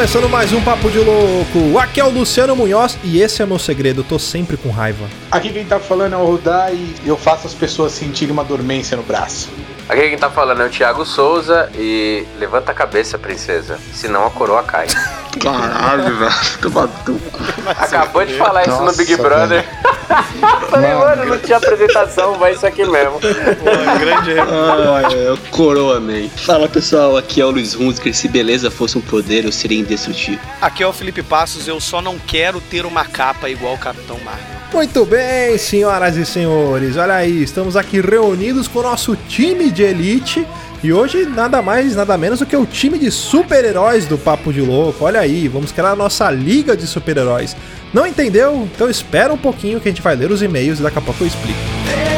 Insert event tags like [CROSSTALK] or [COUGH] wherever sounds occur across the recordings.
começando mais um Papo de Louco. Aqui é o Luciano Munhoz e esse é meu segredo, eu tô sempre com raiva. Aqui quem tá falando é o Rudá e eu faço as pessoas sentirem uma dormência no braço. Aqui quem tá falando é o Thiago Souza e levanta a cabeça, princesa, senão a coroa cai. [LAUGHS] Caralho, velho. Toma Acabou de falar isso no Big Brother. [LAUGHS] Falei, mano, não tinha apresentação, vai isso aqui mesmo. grande Ah, é, o Coroa Man. Fala pessoal, aqui é o Luiz Hunziker. Se beleza fosse um poder, eu seria indestrutível. Aqui é o Felipe Passos, eu só não quero ter uma capa igual o Capitão Marvel. Muito bem, senhoras e senhores, olha aí, estamos aqui reunidos com o nosso time de elite. E hoje nada mais, nada menos do que o time de super-heróis do Papo de Louco. Olha aí, vamos criar a nossa liga de super-heróis. Não entendeu? Então espera um pouquinho que a gente vai ler os e-mails e daqui a pouco eu explico.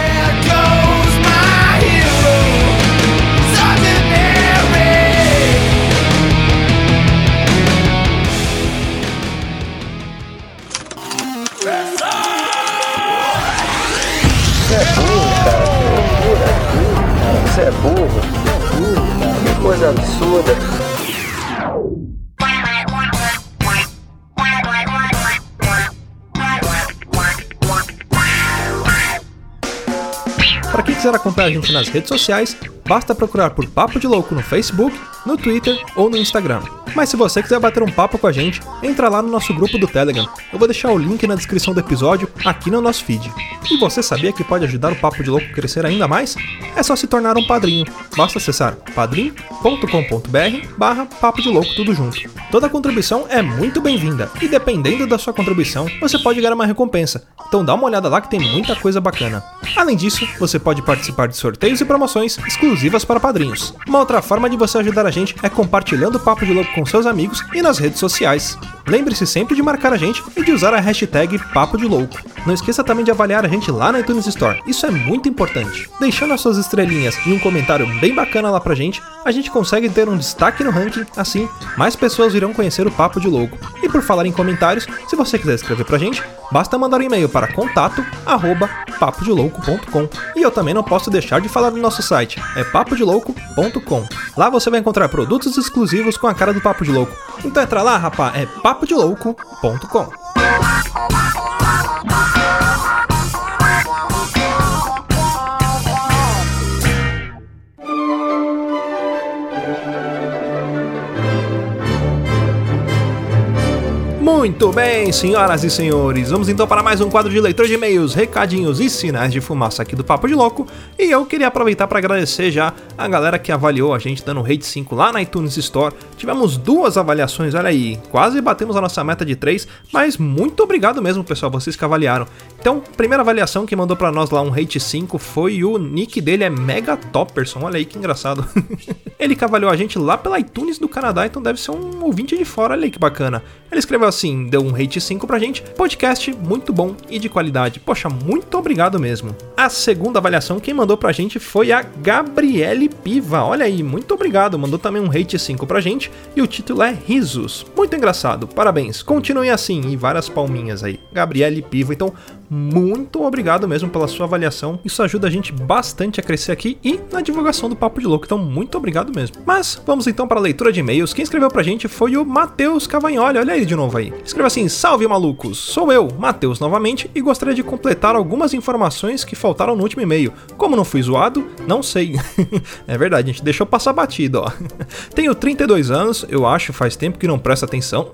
Para quem quiser acompanhar a gente nas redes sociais, basta procurar por Papo de Louco no Facebook, no Twitter ou no Instagram. Mas se você quiser bater um papo com a gente, entra lá no nosso grupo do Telegram. Eu vou deixar o link na descrição do episódio aqui no nosso feed. E você sabia que pode ajudar o Papo de Louco a crescer ainda mais? É só se tornar um padrinho. Basta acessar padrim.com.br barra Papo de Louco tudo junto. Toda contribuição é muito bem-vinda e dependendo da sua contribuição, você pode ganhar uma recompensa. Então dá uma olhada lá que tem muita coisa bacana. Além disso, você pode participar de sorteios e promoções exclusivas para padrinhos. Uma outra forma de você ajudar a gente é compartilhando o Papo de Louco com seus amigos e nas redes sociais. Lembre-se sempre de marcar a gente e de usar a hashtag Papo de Louco. Não esqueça também de avaliar a gente lá na iTunes Store, isso é muito importante. Deixando as suas estrelinhas e um comentário bem bacana lá pra gente, a gente consegue ter um destaque no ranking, assim, mais pessoas irão conhecer o Papo de Louco. E por falar em comentários, se você quiser escrever pra gente, basta mandar um e-mail para contato arroba papodelouco.com. E eu também não posso deixar de falar do nosso site, é papodelouco.com. Lá você vai encontrar produtos exclusivos com a cara do Papo de Louco. Então entra lá, rapá, é papodelouco.com. Muito bem, senhoras e senhores, vamos então para mais um quadro de leitura de e-mails, recadinhos e sinais de fumaça aqui do Papo de Louco. E eu queria aproveitar para agradecer já a galera que avaliou a gente dando rate 5 lá na iTunes Store. Tivemos duas avaliações, olha aí, quase batemos a nossa meta de 3, mas muito obrigado mesmo, pessoal, vocês que avaliaram. Então, primeira avaliação que mandou para nós lá um rate 5 foi o nick dele é Mega Topperson, olha aí que engraçado. [LAUGHS] Ele que avaliou a gente lá pela iTunes do Canadá, então deve ser um ouvinte de fora, olha aí que bacana. Ele escreveu assim, deu um rate 5 pra gente. Podcast muito bom e de qualidade. Poxa, muito obrigado mesmo. A segunda avaliação quem mandou pra gente foi a Gabriele Piva. Olha aí, muito obrigado. Mandou também um rate 5 pra gente e o título é Risos. Muito engraçado. Parabéns. Continue assim e várias palminhas aí. Gabriele Piva. Então, muito obrigado mesmo pela sua avaliação. Isso ajuda a gente bastante a crescer aqui e na divulgação do Papo de Louco. Então, muito obrigado mesmo. Mas vamos então para a leitura de e-mails. Quem escreveu pra gente foi o Matheus Cavagnoli. Olha ele de novo aí. Escreveu assim: Salve malucos! Sou eu, Matheus, novamente, e gostaria de completar algumas informações que faltaram no último e-mail. Como não fui zoado, não sei. [LAUGHS] é verdade, a gente deixou passar batido, ó. [LAUGHS] Tenho 32 anos, eu acho, faz tempo que não presta atenção.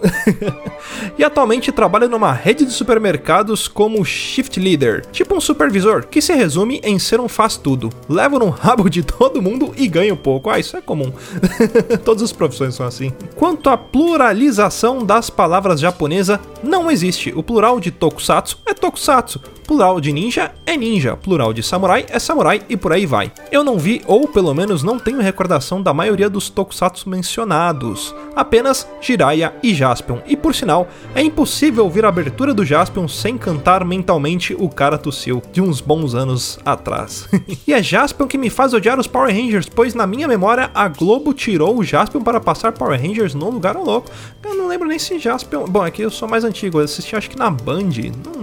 [LAUGHS] e atualmente trabalho numa rede de supermercados como Shift Leader, tipo um supervisor, que se resume em ser um faz-tudo. Levo no rabo de todo mundo e ganho pouco. Ah, isso é comum. [LAUGHS] Todas as profissões são assim. Quanto à pluralização das palavras japonesa, não existe. O plural de tokusatsu é tokusatsu. Plural de ninja é ninja, plural de samurai é samurai e por aí vai. Eu não vi, ou pelo menos não tenho recordação da maioria dos tokusatsu mencionados, apenas Jiraiya e Jaspion, e por sinal, é impossível ouvir a abertura do Jaspion sem cantar mentalmente o cara tossiu de uns bons anos atrás. [LAUGHS] e é Jaspion que me faz odiar os Power Rangers, pois na minha memória a Globo tirou o Jaspion para passar Power Rangers no lugar ao louco. Eu não lembro nem se Jaspion. Bom, é que eu sou mais antigo, eu assisti acho que na Band,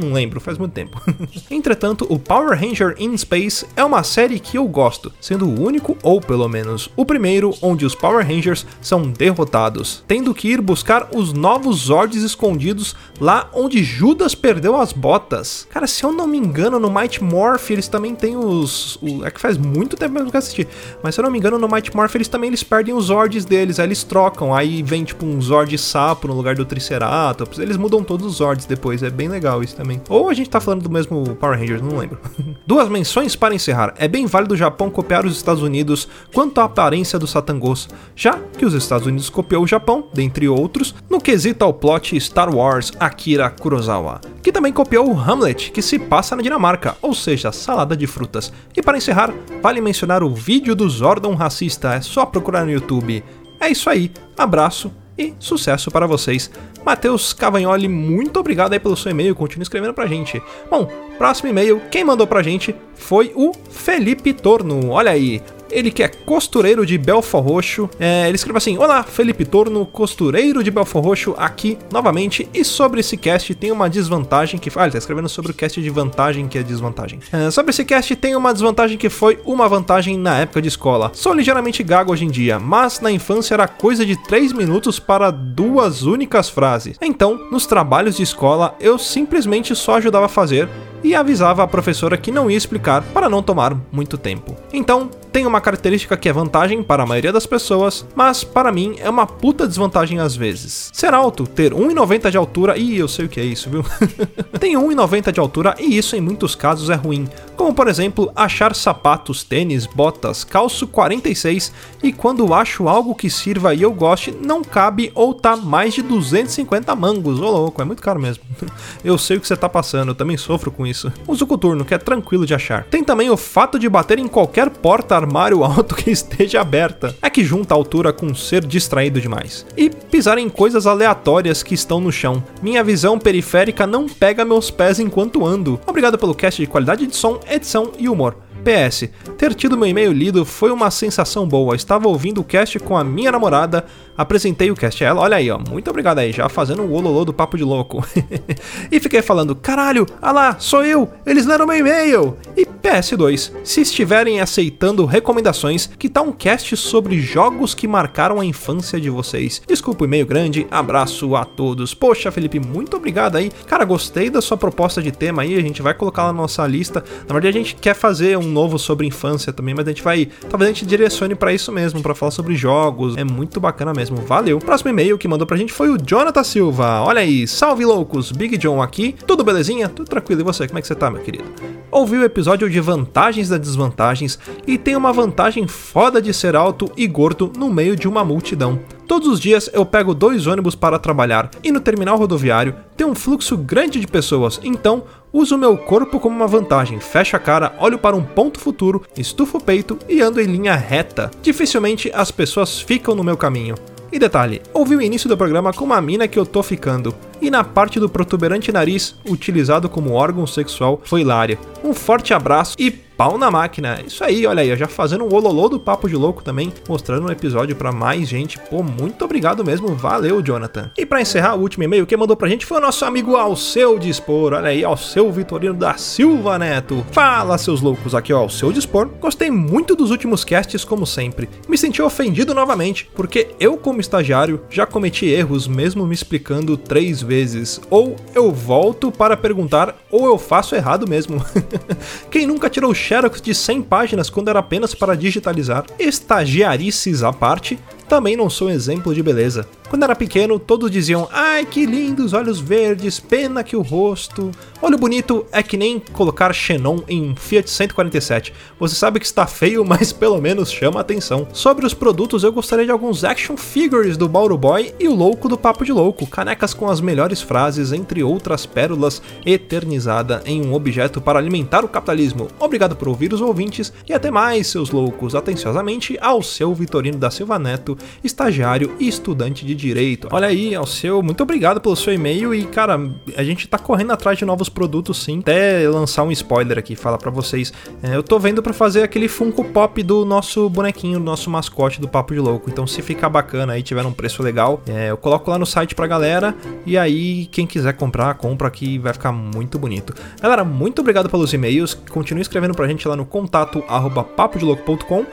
não lembro, faz muito tempo. [LAUGHS] Entretanto, o Power Ranger in Space é uma série que eu gosto, sendo o único, ou pelo menos o primeiro, onde os Power Rangers são derrotados, tendo que ir buscar os novos Zords escondidos lá onde Judas perdeu as botas. Cara, se eu não me engano, no Might Morph eles também têm os. É que faz muito tempo mesmo que eu assisti. Mas se eu não me engano, no Might Morph eles também eles perdem os Zords deles. Aí eles trocam. Aí vem tipo um Zord sapo no lugar do Triceratops. Eles mudam todos os Zords depois. É bem legal isso também. Ou a gente tá falando do mesmo Power Rangers, não lembro. [LAUGHS] Duas menções para encerrar. É bem válido o Japão copiar os Estados Unidos quanto à aparência do Satangos, já que os Estados Unidos copiou o Japão, dentre outros, no quesito ao plot Star Wars Akira Kurosawa, que também copiou o Hamlet, que se passa na Dinamarca, ou seja, salada de frutas. E para encerrar, vale mencionar o vídeo do Zordon racista, é só procurar no YouTube. É isso aí, abraço e sucesso para vocês. Matheus Cavagnoli, muito obrigado aí pelo seu e-mail, continue escrevendo pra gente. Bom, próximo e-mail, quem mandou pra gente foi o Felipe Torno. Olha aí, ele que é costureiro de Belfor Roxo. É, ele escreve assim: Olá, Felipe Torno, costureiro de Belfor Roxo, aqui novamente. E sobre esse cast tem uma desvantagem que. Ah, ele tá escrevendo sobre o cast de vantagem que é desvantagem. É, sobre esse cast tem uma desvantagem que foi uma vantagem na época de escola. Sou ligeiramente gago hoje em dia, mas na infância era coisa de 3 minutos para duas únicas frases. Então, nos trabalhos de escola, eu simplesmente só ajudava a fazer e avisava a professora que não ia explicar para não tomar muito tempo. Então, tem uma característica que é vantagem para a maioria das pessoas, mas para mim é uma puta desvantagem às vezes. Ser alto, ter 1,90 de altura, e eu sei o que é isso, viu? [LAUGHS] Tenho 1,90 de altura e isso em muitos casos é ruim, como por exemplo achar sapatos, tênis, botas, calço 46 e quando acho algo que sirva e eu goste, não cabe ou tá mais de 250 mangos, ô louco, é muito caro mesmo. [LAUGHS] Eu sei o que você tá passando, eu também sofro com isso. Uso o coturno, que é tranquilo de achar. Tem também o fato de bater em qualquer porta armário alto que esteja aberta. É que junta a altura com ser distraído demais. E pisar em coisas aleatórias que estão no chão. Minha visão periférica não pega meus pés enquanto ando. Obrigado pelo cast de qualidade de som, edição e humor. PS, ter tido meu e-mail lido foi uma sensação boa. Estava ouvindo o cast com a minha namorada, apresentei o cast a ela, olha aí, ó, muito obrigado aí, já fazendo o ololô do papo de louco. [LAUGHS] e fiquei falando, caralho, ah lá, sou eu, eles leram meu e-mail. E PS2, se estiverem aceitando recomendações, que tal um cast sobre jogos que marcaram a infância de vocês? Desculpa o e-mail grande, abraço a todos. Poxa, Felipe, muito obrigado aí. Cara, gostei da sua proposta de tema aí, a gente vai colocar na nossa lista. Na verdade, a gente quer fazer um novo sobre infância também, mas a gente vai, talvez a gente direcione para isso mesmo, para falar sobre jogos. É muito bacana mesmo. Valeu. Próximo e-mail que mandou pra gente foi o Jonathan Silva. Olha aí, salve loucos, Big John aqui. Tudo belezinha? Tudo tranquilo. E você, como é que você tá, meu querido? Ouvi o episódio de vantagens das desvantagens e tem uma vantagem foda de ser alto e gordo no meio de uma multidão. Todos os dias eu pego dois ônibus para trabalhar e no terminal rodoviário tem um fluxo grande de pessoas, então uso meu corpo como uma vantagem. Fecho a cara, olho para um ponto futuro, estufo o peito e ando em linha reta. Dificilmente as pessoas ficam no meu caminho. E detalhe, ouvi o início do programa com uma mina que eu tô ficando, e na parte do protuberante nariz, utilizado como órgão sexual, foi hilária. Um forte abraço e pau na máquina. Isso aí, olha aí, já fazendo um ololô do Papo de Louco também, mostrando um episódio para mais gente. Pô, muito obrigado mesmo, valeu, Jonathan. E para encerrar, o último e-mail que mandou pra gente foi o nosso amigo Alceu Dispor. Olha aí, Alceu Vitorino da Silva Neto. Fala, seus loucos, aqui ó, Alceu Dispor. Gostei muito dos últimos casts, como sempre. Me senti ofendido novamente, porque eu, como estagiário, já cometi erros mesmo me explicando três vezes. Ou eu volto para perguntar, ou eu faço errado mesmo. [LAUGHS] Quem nunca tirou xerox de 100 páginas quando era apenas para digitalizar? Estagiarices à parte, também não sou um exemplo de beleza. Quando era pequeno, todos diziam: Ai, que lindos olhos verdes, pena que o rosto. Olho bonito é que nem colocar Xenon em um Fiat 147. Você sabe que está feio, [LAUGHS] mas pelo menos chama atenção. Sobre os produtos, eu gostaria de alguns action figures do Bauru Boy e o Louco do Papo de Louco, canecas com as melhores frases, entre outras pérolas, eternizada em um objeto para alimentar o capitalismo. Obrigado por ouvir os ouvintes e até mais, seus loucos. Atenciosamente, ao seu Vitorino da Silva Neto, estagiário e estudante de direito. Olha aí, ao seu, muito obrigado pelo seu e-mail e, cara, a gente tá correndo atrás de novos produtos sim. Até lançar um spoiler aqui, falar para vocês. É, eu tô vendo para fazer aquele Funko Pop do nosso bonequinho, do nosso mascote do Papo de Louco. Então, se ficar bacana aí, tiver um preço legal, é, eu coloco lá no site pra galera e aí quem quiser comprar, compra aqui, vai ficar muito bonito. Galera, muito obrigado pelos e-mails. Continue escrevendo pra gente lá no contato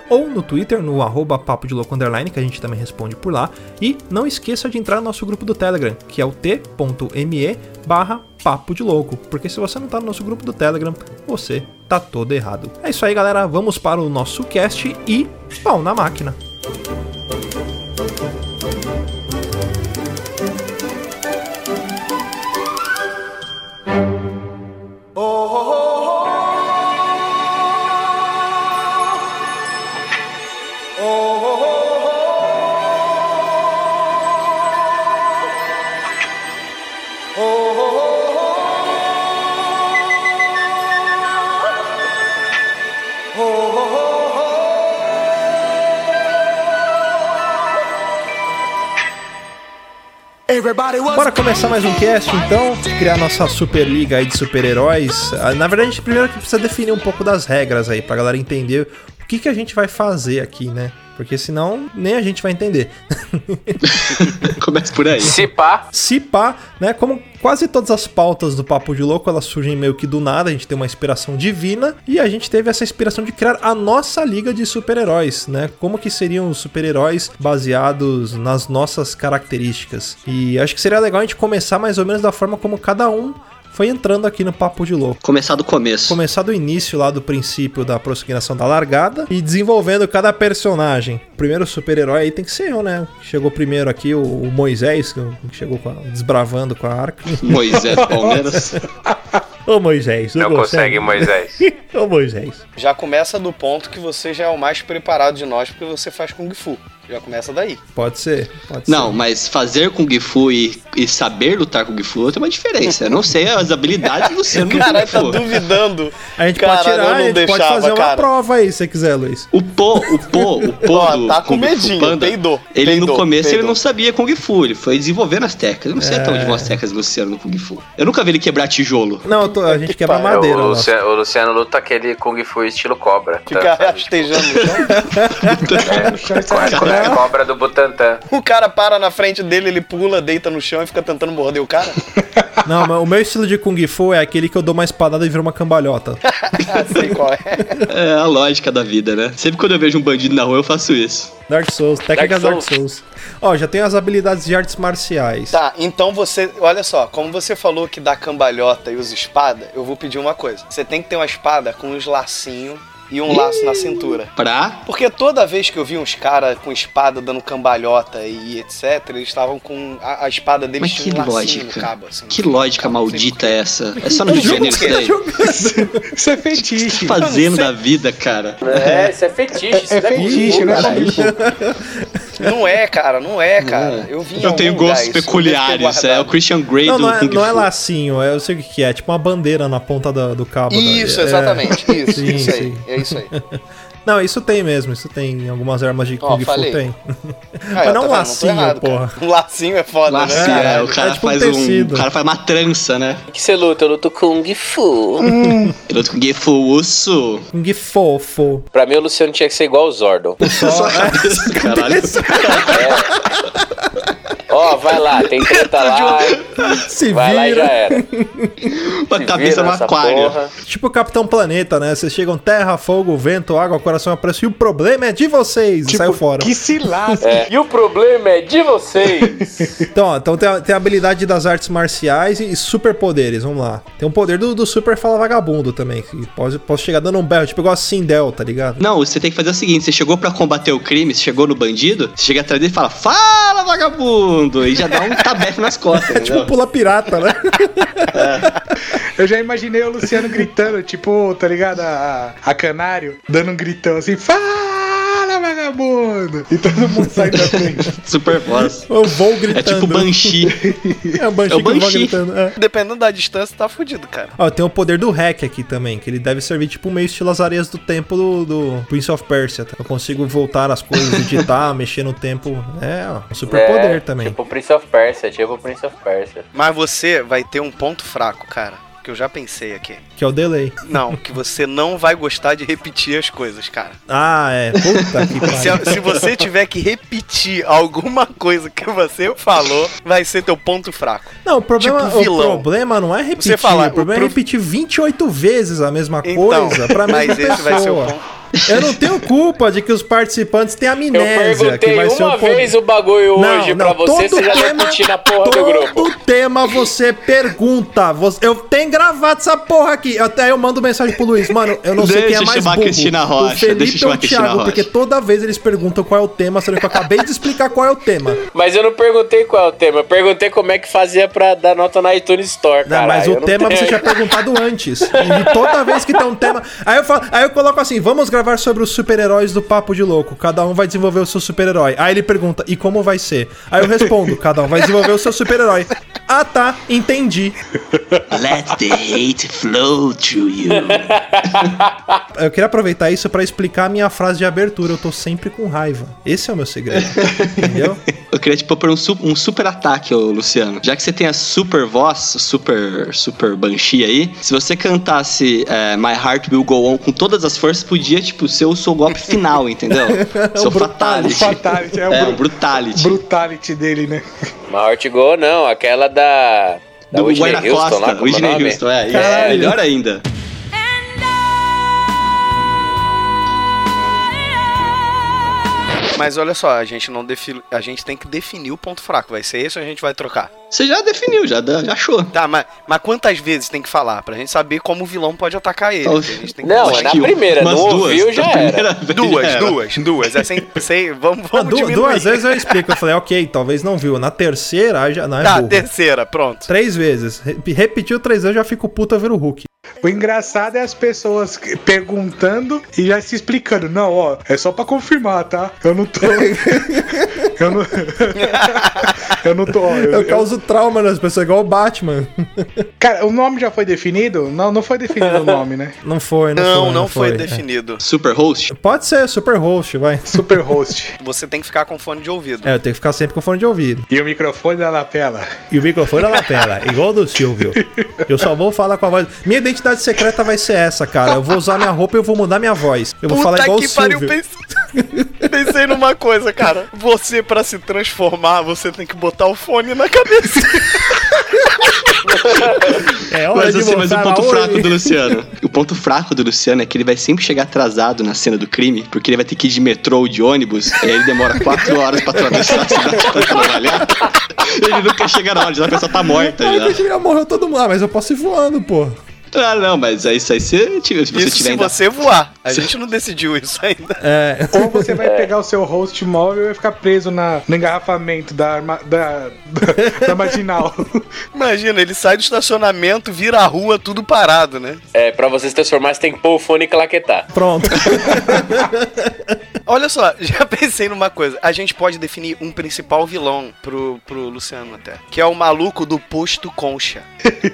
ou no Twitter, no arroba underline, que a gente também responde por lá. E não esqueça de entrar no nosso grupo do Telegram, que é o t.me barra papo de louco. Porque se você não tá no nosso grupo do Telegram, você tá todo errado. É isso aí, galera. Vamos para o nosso cast e pau na máquina. Bora começar mais um cast então, criar nossa super liga aí de super-heróis. Ah, Na verdade, a gente primeiro precisa definir um pouco das regras aí pra galera entender o que, que a gente vai fazer aqui, né? Porque senão nem a gente vai entender. [LAUGHS] Começa por aí. Se pá, Se pá, né? Como quase todas as pautas do Papo de Louco, elas surgem meio que do nada, a gente tem uma inspiração divina e a gente teve essa inspiração de criar a nossa liga de super-heróis, né? Como que seriam os super-heróis baseados nas nossas características. E acho que seria legal a gente começar mais ou menos da forma como cada um foi entrando aqui no Papo de Louco. Começar do começo. Começar do início lá do princípio da prosseguição da largada e desenvolvendo cada personagem. O primeiro super-herói aí tem que ser eu, né? Chegou primeiro aqui o, o Moisés, que chegou com a- desbravando com a arca. [LAUGHS] Moisés Palmeiras. [LAUGHS] Ô Moisés, não consegue, Moisés. [LAUGHS] Ô Moisés. Já começa do ponto que você já é o mais preparado de nós porque você faz Kung Fu. Já começa daí. Pode ser, pode Não, ser. mas fazer Kung Fu e, e saber lutar Kung Fu tem uma diferença. Eu não sei as habilidades do Luciano Kung tá duvidando. A gente Caralho, pode tirar, não a gente pode deixava, fazer uma cara. prova aí, se você quiser, Luiz. O Po, o Po, o [LAUGHS] Po Ó, do tá com medinho, Panda, peidou, ele no peidou, começo ele não sabia Kung Fu, ele foi desenvolvendo as técnicas. Eu não sei É. até onde vão as técnicas do Luciano no Kung Fu. Eu nunca vi ele quebrar tijolo. Não, tô- a gente quebra pariu. madeira. o. Luciano, o Luciano luta aquele Kung Fu estilo cobra. Fica Tá, rastejando [LAUGHS] [LAUGHS] Com é com a cobra do Butantan. O cara para na frente dele, ele pula, deita no chão e fica tentando morder o cara. [LAUGHS] Não, mas o meu estilo de Kung Fu é aquele que eu dou uma espadada e vira uma cambalhota. [LAUGHS] Ah, sei qual é. É a lógica da vida, né? Sempre quando eu vejo um bandido na rua, eu faço isso. Dark Souls, técnicas Dark Dark Souls. Ó, já tem as habilidades de artes marciais. Tá, então você. Olha só, como você falou que dá cambalhota e usa espada, eu vou pedir uma coisa. Você tem que ter uma espada com uns lacinhos e um laço na cintura. Pra Porque toda vez que eu vi uns caras com espada dando cambalhota e etc, eles estavam com. A, a espada deles Mas que tinha um lógica. no cabo, assim. Que lógica Cabo, maldita é essa? É só no [LAUGHS] Janeiro isso daí? Isso é O que fetiche. você tá fazendo da vida, cara? É, isso é fetiche. Isso É fetiche, não é Kung Fu. Não é, cara, não é, cara. Eu vi Eu tenho lugar gostos peculiares. É o. Christian Grey Não, do não é, Kung não é lacinho, é, eu sei o que é, é tipo uma bandeira na ponta do, do cabo. da- Isso, é- exatamente. Isso, Sim, isso aí. sim. É isso aí. [LAUGHS] Não, isso tem mesmo, isso tem em algumas armas de Kung Fu falei. tem. Ah, [LAUGHS] Mas eu não um vendo, lacinho, errado, porra. cara. [LAUGHS] Um lacinho é foda, Laço, né? é, o cara é tipo faz um. tecido. O cara faz uma trança, né? que você luta? Eu luto Kung Fu. Ele luta com Kung Fu Uso. Kung Fofo. Pra mim, o Luciano tinha que ser igual o Zordon. Só, Caralho. Ó, vai lá, tem treta lá. se Vai lá e já vira. era. [LAUGHS] Uma Se cabeça vira no nessa aquário. porra. Tipo o Capitão Planeta, né? Vocês chegam terra, fogo, vento, água, coração, apreço. E o problema é de vocês. e saiu fora. Tipo, Que se lasque. É. E o problema é de vocês. [LAUGHS] Então, ó, então tem, a, tem a habilidade das artes marciais e, e superpoderes, vamos lá. Tem um poder do, do Super Fala Vagabundo também. Que pode, posso chegar dando um berro, tipo igual a Sindel, tá ligado? Não, você tem que fazer o seguinte: você chegou pra combater o crime, você chegou no bandido, você chega atrás dele e fala, fala, vagabundo! E já dá um tabefe nas costas, [LAUGHS] tipo entendeu? pula pirata, né? [LAUGHS] Eu já imaginei o Luciano gritando, tipo, tá ligado? A, a Canário, dando um gritão assim, fala, vagabundo! E todo mundo sai da frente. [LAUGHS] Super voz. Eu vou gritando. É tipo Banshee. É o Banshee É o que eu vou Banshee. gritando. É. Dependendo da distância, tá fudido, cara. Ó, tem o poder do hack aqui também, que ele deve servir tipo meio estilo as areias do tempo do, do Prince of Persia. tá? Eu consigo voltar as coisas, editar, [LAUGHS] mexer no tempo. É, ó, um super poder também. Tipo Prince of Persia, tipo Prince of Persia. Mas você vai ter um ponto fraco, cara. Que eu já pensei aqui. Que é o delay. Não, que você não vai gostar de repetir as coisas, cara. Ah, é. Puta que [LAUGHS] Se, pariu. se você tiver que repetir alguma coisa que você falou, vai ser teu ponto fraco. Não, o problema, tipo vilão. o problema não é repetir. Você fala, o problema o é pro- repetir 28 vezes a mesma Então, coisa pra mesma mas esse vai ser o pessoa. ponto. Eu não tenho culpa de que os participantes têm Eu amnésia. que perguntei vai ser uma o poder. vez o bagulho hoje pra você, todo você já tema- repetir na porra do todo grupo. tema você pergunta. Você- eu tenho gravado essa porra aqui. Até eu mando mensagem pro Luiz. Mano, eu não sei Deixa quem é eu mais burro. Cristina o Rocha, Felipe deixa eu chamar ou a o Thiago, Rocha. porque toda vez eles perguntam qual é o tema, sendo que eu acabei de explicar qual é o tema. Mas eu não perguntei qual é o tema, eu perguntei como é que fazia pra dar nota na iTunes Store, Não, cara. mas o tema você tinha [LAUGHS] perguntado antes. E toda vez que tem um tema. Aí eu, falo, aí eu coloco assim: vamos gravar sobre os super-heróis do Papo de Louco. Cada um vai desenvolver o seu super-herói. Aí ele pergunta: e como vai ser? Aí eu respondo: cada um vai desenvolver o seu super-herói. Ah tá, entendi. Let the hate flow through you. Eu queria aproveitar isso pra explicar a minha frase de abertura. Eu tô sempre com raiva. Esse é o meu segredo. Entendeu? Eu queria te propor um, su- um super ataque, ô Luciano. Já que você tem a super voz, super, super Banshee aí, se você cantasse é, My Heart Will Go On com todas as forças, podia, tipo, ser o seu golpe final, entendeu? [LAUGHS] seu fatality. Fatality, é o É, o brutality. brutality dele, né? Uma Heart Go, não, aquela da. Da Do Whitney Houston lá, Costa, como é o Whitney? Houston, é. É melhor ainda. Mas olha só, a gente não define, a gente tem que definir o ponto fraco. Vai ser esse ou a gente vai trocar? Você já definiu, já, já achou. Tá, mas, mas quantas vezes tem que falar pra gente saber como o vilão pode atacar ele? Então, A gente tem que Não, é na que primeira, não duas, ouviu, já era. Duas, já [LAUGHS] era. duas, duas. É sem, sem, vamos, Ah, vamos du- diminuir. duas vezes eu explico. Eu falei, ok, talvez não viu. Na terceira, já não é Tá, burro. terceira, pronto. Três vezes. Re- Repetiu três vezes, eu já fico puta, eu viro Hulk. O engraçado é as pessoas perguntando e já se explicando. Não, ó, é só pra confirmar, tá? Eu não tô. [LAUGHS] eu não. eu não tô. ó, eu- Eu eu- causo trauma nas pessoas, igual o Batman. Cara, o nome já foi definido? Não, não foi definido o nome, né? Não foi, não, Não, foi. não foi é. definido. Super host? Pode ser, super host, vai. Super [LAUGHS] host. Você tem que ficar com fone de ouvido. É, eu tenho que ficar sempre com fone de ouvido. E o microfone da lapela. E o microfone na lapela, igual o do Silvio. Eu só vou falar com a voz. Minha identidade secreta vai ser essa, cara. Eu vou usar minha roupa e eu vou mudar minha voz. Eu vou falar igual o que pariu, Silvio. pensei, [LAUGHS] pensei numa coisa, cara. Você, pra se transformar, você tem que botar o fone na cabeça. [LAUGHS] É Mas assim, mas o ponto fraco do Luciano. O ponto fraco do Luciano é que ele vai sempre chegar atrasado na cena do crime, porque ele vai ter que ir de metrô ou de ônibus, e aí ele demora quatro horas pra atravessar a cidade pra trabalhar. Ele nunca chega na hora, já a pessoa tá morta Ai, já. que já morreu todo mundo. Ah, mas eu posso ir voando, pô. Ah, não, mas aí, isso aí você, se você Isso tiver se ainda. você voar. A gente não decidiu isso ainda. É. Ou você vai pegar o seu host móvel e vai ficar preso na, no engarrafamento da, arma- da, da, da marginal. [LAUGHS] Imagina, ele sai do estacionamento, vira a rua, tudo parado, né? É, pra você se transformar, você tem que pôr o fone e claquetar. Pronto. Olha só, [LAUGHS] já pensei numa coisa. A gente pode definir um principal vilão pro, pro Luciano até. Que é o maluco do posto concha.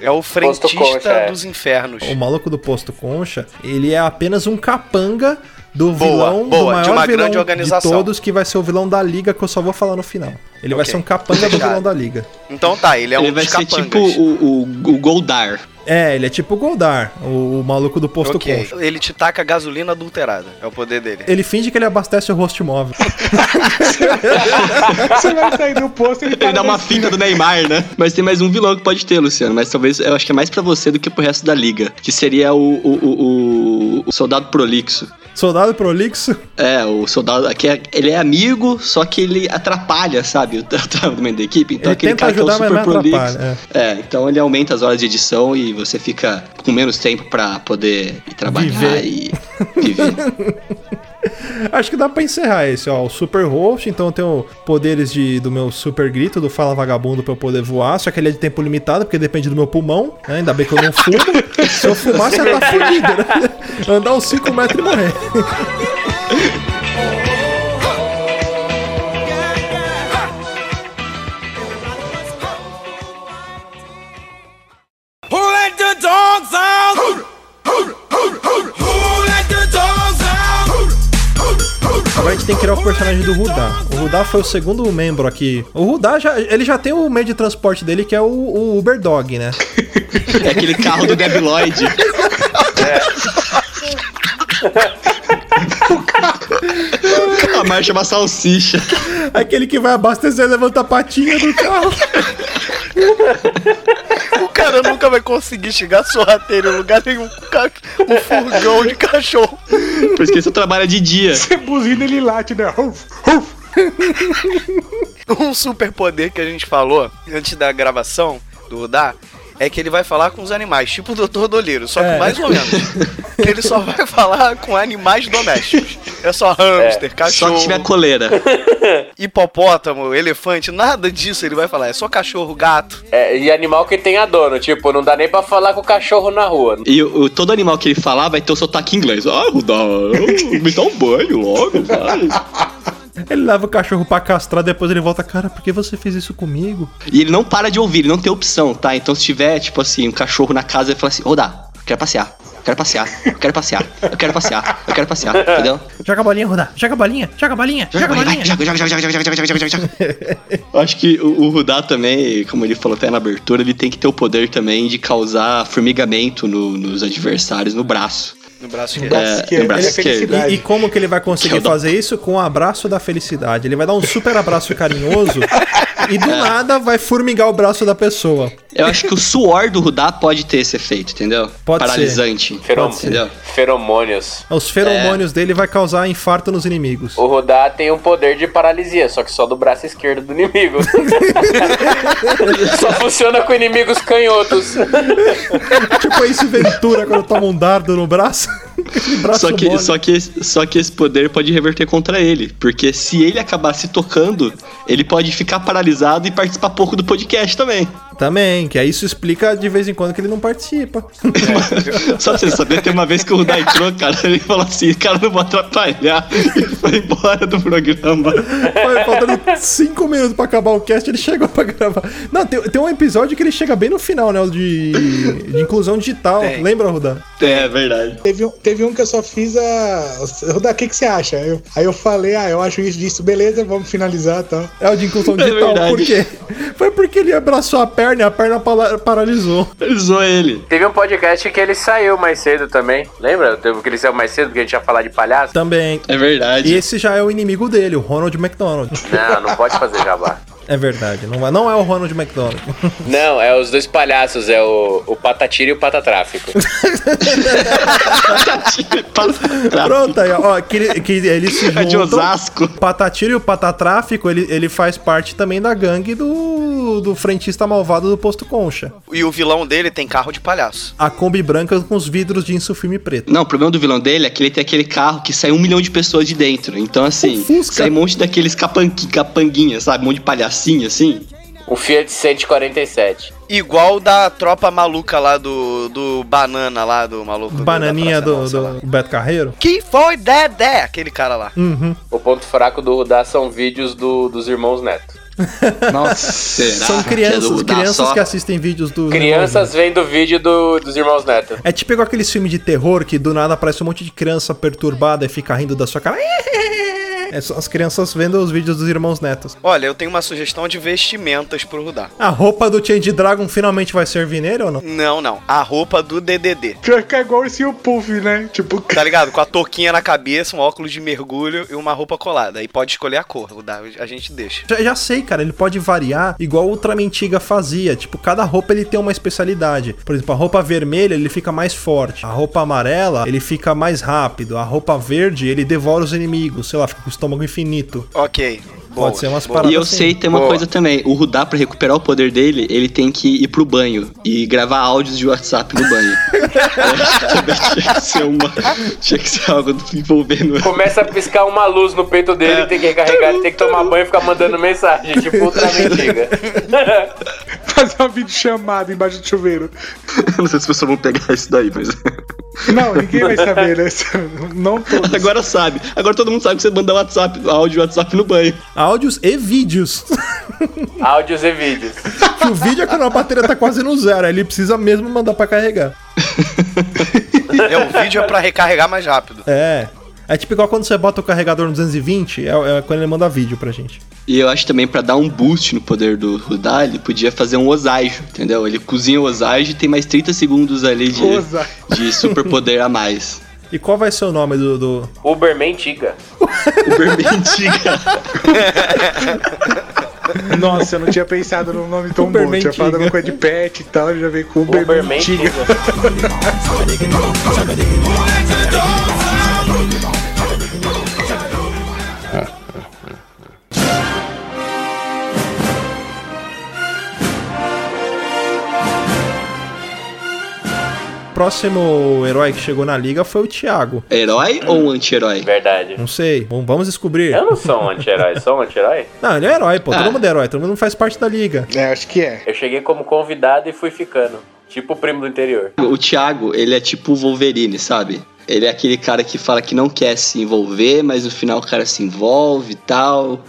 É o frentista Concha, é. dos infernos. O maluco do posto Concha, ele é apenas um capanga do Boa, vilão, do boa, maior de uma vilão grande organização. de todos, que vai ser o vilão da liga, que eu só vou falar no final. Ele vai Ok. ser um capanga do vilão da liga. Então tá, ele é ele um vai dos ser capangas. tipo o, o, o Goldar. É, ele é tipo o Goldar, o, o maluco do posto Ok, Concha. ele te taca gasolina adulterada. É o poder dele. Ele finge que ele abastece o host móvel. [LAUGHS] você vai sair do posto e ele, Ele para dá uma finta do Neymar, né? Mas tem mais um vilão que pode ter, Luciano. Mas talvez eu acho que é mais pra você do que pro resto da liga. Que seria o, o, o, o- o soldado prolixo. Soldado prolixo. É, o soldado. Que é, ele é amigo, só que ele atrapalha, sabe? O [LAUGHS] tratamento da equipe. Então Ele aquele tenta cara que é o super prolixo. atrapalha, É. então ele aumenta as horas de edição e você fica com menos tempo pra poder trabalhar Viver. e viver. [LAUGHS] Acho que dá pra encerrar esse, ó. O super host, então eu tenho poderes de, do meu super grito, do Fala Vagabundo pra eu poder voar. Só que ele é de tempo limitado, porque depende do meu pulmão. né? Ainda bem que eu não fumo. Se eu fumar, você tá fudido, né? Andar uns 5 metros e morrer. [LAUGHS] Agora a gente tem que criar o personagem do Rudá. O Rudá foi o segundo membro aqui. O Rudá já, ele já tem o meio de transporte dele que é o, o Uber Dog, né? [LAUGHS] É aquele carro do Deb Lloyd. [LAUGHS] A marcha é uma salsicha. Aquele que vai abastecer e levanta a patinha do carro. [LAUGHS] O cara nunca vai conseguir chegar sorrateiro em lugar nenhum com ca- um furgão de cachorro. Por isso que você trabalha de dia. Você buzina ele late, né? Ruf, ruf. Um superpoder que a gente falou antes da gravação do Rudá é que ele vai falar com os animais, tipo o Dr. Doleiro, só que É. mais ou menos. [LAUGHS] ele só vai falar com animais domésticos. É só hamster, Só cachorro, que tiver coleira. [LAUGHS] hipopótamo, elefante, nada disso ele vai falar. É só cachorro, gato. É, e animal que tenha dono, tipo, não dá nem pra falar com o cachorro na rua. E o, o- todo animal que ele falar vai ter o sotaque inglês. Ah, me dá um banho logo, vai. [LAUGHS] Ele leva o cachorro pra castrar, depois ele volta, cara, por que você fez isso comigo? E ele não para de ouvir, ele não tem opção, tá? Então se tiver, tipo assim, um cachorro na casa, ele fala assim, ô dá, quero passear. Eu quero passear, eu quero passear, eu quero passear, eu quero passear, entendeu? Joga a bolinha, Rudá, joga a bolinha, joga a bolinha, joga a bolinha. Joga, joga, joga, joga, joga, joga, joga, joga. Acho que o, o Rudá também, como ele falou até na abertura, ele tem que ter o poder também de causar formigamento no, nos adversários no braço. No braço No esquerdo. É, no braço é esquerdo. E, e como que ele vai é conseguir fazer isso? Com o abraço da felicidade. Ele vai dar um super abraço carinhoso e do [LAUGHS] nada vai formigar o braço da pessoa. Eu acho que o suor do Rudá pode ter esse efeito, entendeu? Pode ser. Paralisante. Ferom ser. Entendeu? Feromônios. Os feromônios dele vai causar infarto nos inimigos. O Rudá tem um poder de paralisia, só que só do braço esquerdo do inimigo. [LAUGHS] só funciona com inimigos canhotos. tipo esse Ventura quando toma um dardo no braço. Só que, mole. só, que, só que esse poder pode reverter contra ele. Porque se ele acabar se tocando, ele pode ficar paralisado e participar pouco do podcast também. Também, que aí isso explica de vez em quando que ele não participa. [LAUGHS] Só pra você saber, tem uma vez que o Rudá entrou, cara, ele falou assim, cara, não vou atrapalhar. E foi embora do programa. Foi faltando cinco minutos pra acabar o cast, ele chegou pra gravar. Não, tem, tem um episódio que ele chega bem no final, né? O de, de inclusão digital. Tem. Lembra, Rudá? É, verdade. Teve um, teve um que eu só fiz a. Rodar, o que, que você acha? Eu- aí eu falei, ah, eu acho isso disso, beleza, vamos finalizar e tal. É o de inclusão É digital. verdade. Por quê? Foi porque ele abraçou a perna e a perna paralisou. Ele zoou ele. Teve um podcast que ele saiu mais cedo também. Lembra? Teve que ele saiu mais cedo porque a gente ia falar de palhaço? Também. É verdade. E esse já é o inimigo dele, o Ronald McDonald. Não, não pode fazer jabá. É verdade, não, vai- não é o Ronald McDonald. [LAUGHS] Não, é os dois palhaços, é o, o Patatira e o [LAUGHS] Patatráfico. Pronto, aí, ó, que, ele- que eles se É de juntam. Osasco. O Patatiro e o Patatráfico, ele, ele faz parte também da gangue do, do frentista malvado do Posto Concha. E o vilão dele tem carro de palhaço. A Kombi branca com os vidros de insufilme preto. Não, o problema do vilão dele é que ele tem aquele carro que sai um milhão de pessoas de dentro. Então, assim, sai um monte daqueles capanguinhas, sabe? Um monte de palhacinho, assim. Um Fiat 147. Igual da tropa maluca lá do, do Banana lá, do maluco. do- Bananinha do, Nossa lá. do Beto Carreiro. Que foi Dedé? Aquele cara lá. Uhum. O ponto fraco do Rudá são vídeos do- dos irmãos Neto. [LAUGHS] Nossa, será? São é crianças, do- crianças só? que assistem vídeos do. Crianças vendo vídeo do- dos irmãos Neto. É tipo igual aqueles filmes de terror que do nada aparece um monte de criança perturbada e fica rindo da sua cara. [LAUGHS] [LAUGHS] É só as crianças vendo os vídeos dos irmãos netos. Olha, eu tenho uma sugestão de vestimentas pro Rudá. A roupa do Change Dragon finalmente vai servir nele ou não? Não, não. A roupa do DDD. Pior que é igual esse o Puff, né? Tipo, [LAUGHS] Tá ligado? Com a touquinha na cabeça, um óculos de mergulho e uma roupa colada. Aí pode escolher a cor, Rudá. A gente deixa. Já, já sei, cara, ele pode variar igual o Ultramantiga fazia. Tipo, cada roupa ele tem uma especialidade. Por exemplo, a roupa vermelha ele fica mais forte. A roupa amarela ele fica mais rápido. A roupa verde ele devora os inimigos. Sei lá, fica com estômago infinito. Ok. Boa, Pode ser umas boa. paradas E eu assim. sei, tem uma Boa. coisa também. O Rudá, pra recuperar o poder dele, ele tem que ir pro banho e gravar áudios de WhatsApp no banho. Eu acho que tinha que ser uma. Tinha que ser algo envolvendo. Começa a piscar uma luz no peito dele, tem que recarregar, ele tem que tomar banho e ficar mandando mensagem, tipo [LAUGHS] Ultra Mendiga. fazer uma videochamada embaixo do chuveiro. Não sei se vocês vão pegar isso daí, mas. Não, ninguém vai saber, né? [LAUGHS] Não todos. Agora sabe. Agora todo mundo sabe que você manda WhatsApp, áudio WhatsApp no banho. Áudios e vídeos. Áudios e vídeos. que [LAUGHS] o vídeo é quando a bateria tá quase no zero. aí Ele precisa mesmo mandar pra carregar. É, o vídeo é pra recarregar mais rápido. É. É tipo igual quando você bota o carregador no 220, é, é quando ele manda vídeo pra gente. E eu acho também pra dar um boost no poder do Rudá, ele podia fazer um Osajo, entendeu? Ele cozinha o Osajo e tem mais 30 segundos ali de, Osajo. de superpoder a mais. E qual vai ser o nome do. do... Uberman Tiga. Uber Mendiga. [LAUGHS] Nossa, eu não tinha pensado num nome tão Uber bom. Tinha falado Mendiga. uma coisa de pet e tal, já veio com Uber, Uberman Mendiga. Tiga. [LAUGHS] próximo herói que chegou na liga foi o Thiago. Herói ou um anti-herói? Verdade. Não sei, vamos vamos descobrir. Eu não sou um anti-herói, sou um anti-herói? [LAUGHS] Não, ele é herói, pô. Ah. Todo mundo é herói, todo mundo faz parte da liga. É, acho que é. Eu cheguei como convidado e fui ficando. Tipo o primo do interior. O Thiago, ele é tipo o Wolverine, sabe? Ele é aquele cara que fala que não quer se envolver, mas no final o cara se envolve e tal.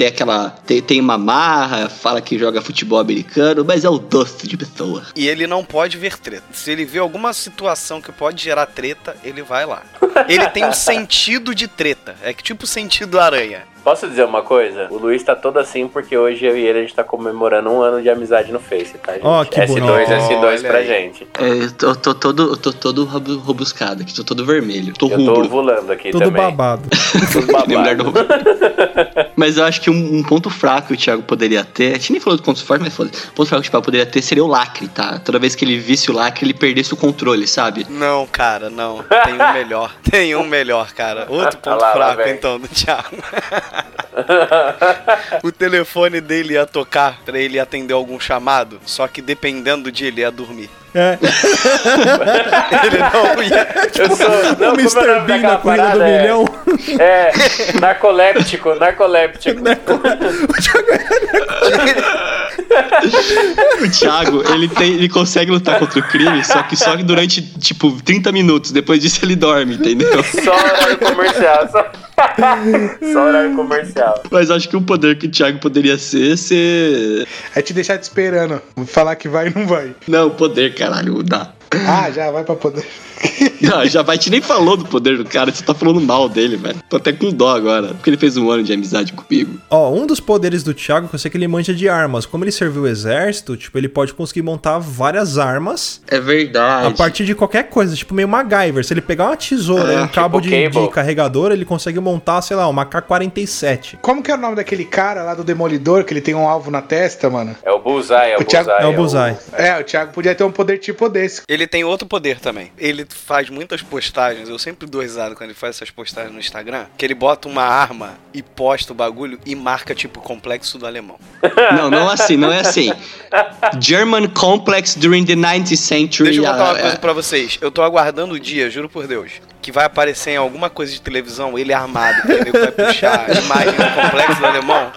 Tem aquela. Tem, tem uma marra, fala que joga futebol americano, mas é o doce de pessoa. E ele não pode ver treta. Se ele vê alguma situação que pode gerar treta, ele vai lá. [LAUGHS] Ele tem um sentido de treta. É que tipo o sentido aranha. Posso dizer uma coisa? O Luiz tá todo assim porque hoje eu e ele a gente tá comemorando um ano de amizade no Face, tá, gente? Ó, que S2, bonito. S2 Olha pra aí. gente. É, eu tô, tô todo, eu tô todo robu- robuscado aqui, tô todo vermelho. Tô Eu tô rubro. ovulando aqui Tudo também. babado. [LAUGHS] Tudo Que [LAUGHS] nem mulher do babado. Mas eu acho que um, um ponto fraco que o Thiago poderia ter, a gente nem falou do ponto forte, mas foda O ponto fraco que o Thiago poderia ter seria o lacre, tá? Toda vez que ele visse o lacre, ele perdesse o controle, sabe? Não, cara, não. Tem um melhor. [LAUGHS] Tem um melhor, cara. Outro ponto Lá, lá fraco, vem. então, do Thiago. [LAUGHS] o telefone dele ia tocar pra ele atender algum chamado, só que dependendo do dia ele ia dormir. É, [LAUGHS] Ele não ia. Eu sou. Não, o como é o Mr. nome Bean na corrida do parada? É- milhão. É, narcoléptico, narcoléptico. [LAUGHS] O Thiago, ele, tem, ele consegue lutar contra o crime, só que só que durante, tipo, 30 minutos. Depois disso ele dorme, entendeu? Só horário comercial. Só, [LAUGHS] só horário comercial. Mas acho que um poder que o Thiago poderia ser, ser... É te deixar te esperando. Falar que vai e não vai. Não, poder, caralho, dá. Ah, já vai pra poder. Não, já vai, te nem falou do poder do cara, você tá falando mal dele, velho. Tô até com dó agora, porque ele fez um ano de amizade comigo. Ó, um dos poderes do Thiago, que eu sei que ele manja de armas. Como ele serviu o exército, tipo, ele pode conseguir montar várias armas É verdade. a partir de qualquer coisa, tipo meio MacGyver. Se ele pegar uma tesoura É, e um cabo de, Cable. de carregador, ele consegue montar, sei lá, uma K-47. Como que é o nome daquele cara lá do Demolidor, que ele tem um alvo na testa, mano? É o Bullseye, é o, O Thiago- Bullseye. É o Bullseye. É, o Thiago podia ter um poder tipo desse. Ele tem outro poder também. Ele faz muitas postagens. Eu sempre dou risada quando ele faz essas postagens no Instagram. Que ele bota uma arma e posta o bagulho e marca, tipo, complexo do alemão. [LAUGHS] Não, não assim, não é assim. German complex during the 19th century. Deixa eu contar uma ah, coisa é. pra vocês. Eu tô aguardando o dia, juro por Deus, que vai aparecer em alguma coisa de televisão ele armado. Que ele vai puxar a imagem do complexo do alemão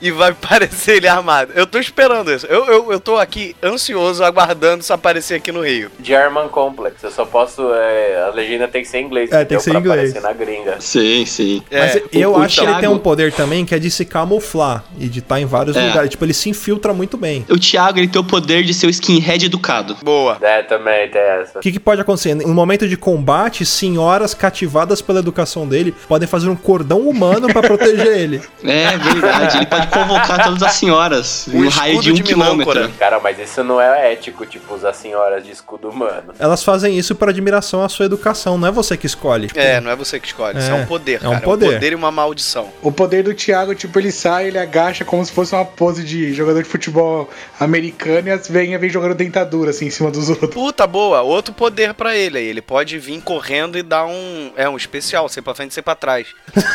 e vai aparecer ele armado. Eu tô esperando isso. Eu, eu, eu tô aqui ansioso, aguardando isso aparecer aqui no Rio. German Complex. Eu só posso. é, a legenda tem que ser em inglês. É, tem que ser pra em inglês. aparecer na gringa. Sim, sim. Mas É, eu o acho que ele tem Thiago- um poder também que é de se camuflar e de estar em vários É. lugares. Tipo, ele se infiltra muito bem. O Thiago, ele tem o poder de ser o skinhead educado. Boa. É, também tem essa. O que, que pode acontecer? No momento de combate, senhoras cativadas pela educação dele podem fazer um cordão humano pra proteger [LAUGHS] ele. É verdade, ele pode convocar todas as senhoras Um em um raio de um de quilômetro. Cara, mas isso não é ético, tipo, usar senhoras de escudo humano. Elas fazem isso por admiração à sua educação, não é você que escolhe. Tipo, É, não é você que escolhe. Isso é É, um poder, é um cara. poder. É um poder e uma maldição. O poder do Thiago, tipo, ele sai, ele agacha como se fosse uma pose de jogador de futebol americano e as veinhas vem jogando dentadura assim em cima dos outros. Puta boa, outro poder pra ele aí. Ele pode vir correndo e dar um. É um especial, ser pra frente e ser pra trás.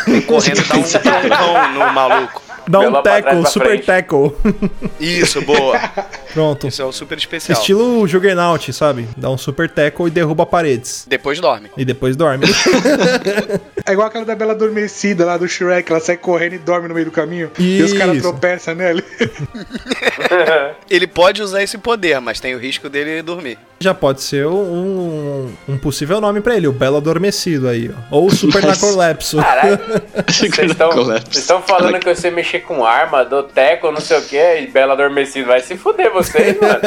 Vem [LAUGHS] correndo e dar um troncão no maluco. Dá um trás, tackle, pra super frente. tackle. Isso, boa. Pronto. Isso é o super especial. Estilo Juggernaut, sabe? Dá um super tackle e derruba paredes. Depois dorme. E depois dorme. [LAUGHS] É igual aquela da Bela Adormecida lá do Shrek, ela sai correndo e dorme no meio do caminho. E os caras Isso. tropeçam nele. [LAUGHS] Ele pode usar esse poder, mas tem o risco dele dormir. Já pode ser um, um possível nome pra ele, o Belo Adormecido aí, ó. Ou o Super. Nacolapso. Caralho, [LAUGHS] vocês estão falando que sei mexer com arma, dou teco, não sei o que, e Bela Adormecido. Vai se fuder vocês, mano.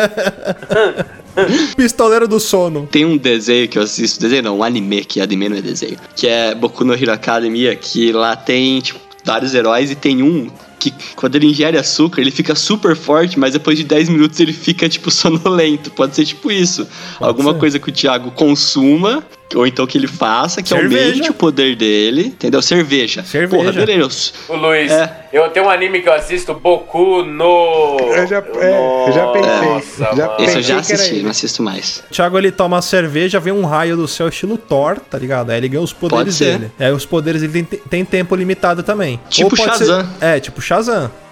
[LAUGHS] Pistoleiro do sono. Tem um desenho que eu assisto, desenho não, um anime, que anime não é desenho, que é Boku no Hero Academia, que lá tem, tipo, vários heróis e tem um que quando ele ingere açúcar, ele fica super forte, mas depois de 10 minutos ele fica, tipo, [LAUGHS] sonolento. Pode ser tipo isso. Pode Alguma ser. coisa que o Thiago consuma, ou então que ele faça, que Cerveja. aumente o poder dele, entendeu? Cerveja. Cerveja. Porra, beleza. O Luiz, É. eu tenho um anime que eu assisto, Boku no... Eu já- é, eu já pensei. Nossa, Já mano. Esse eu já Pensei assisti, não assisto mais. O Thiago ele toma cerveja, vem um raio do céu estilo Thor, tá ligado? Aí ele ganha os poderes dele. Aí os poderes ele tem, tem tempo limitado também. Tipo pode ser- Shazam. É, tipo Shazam.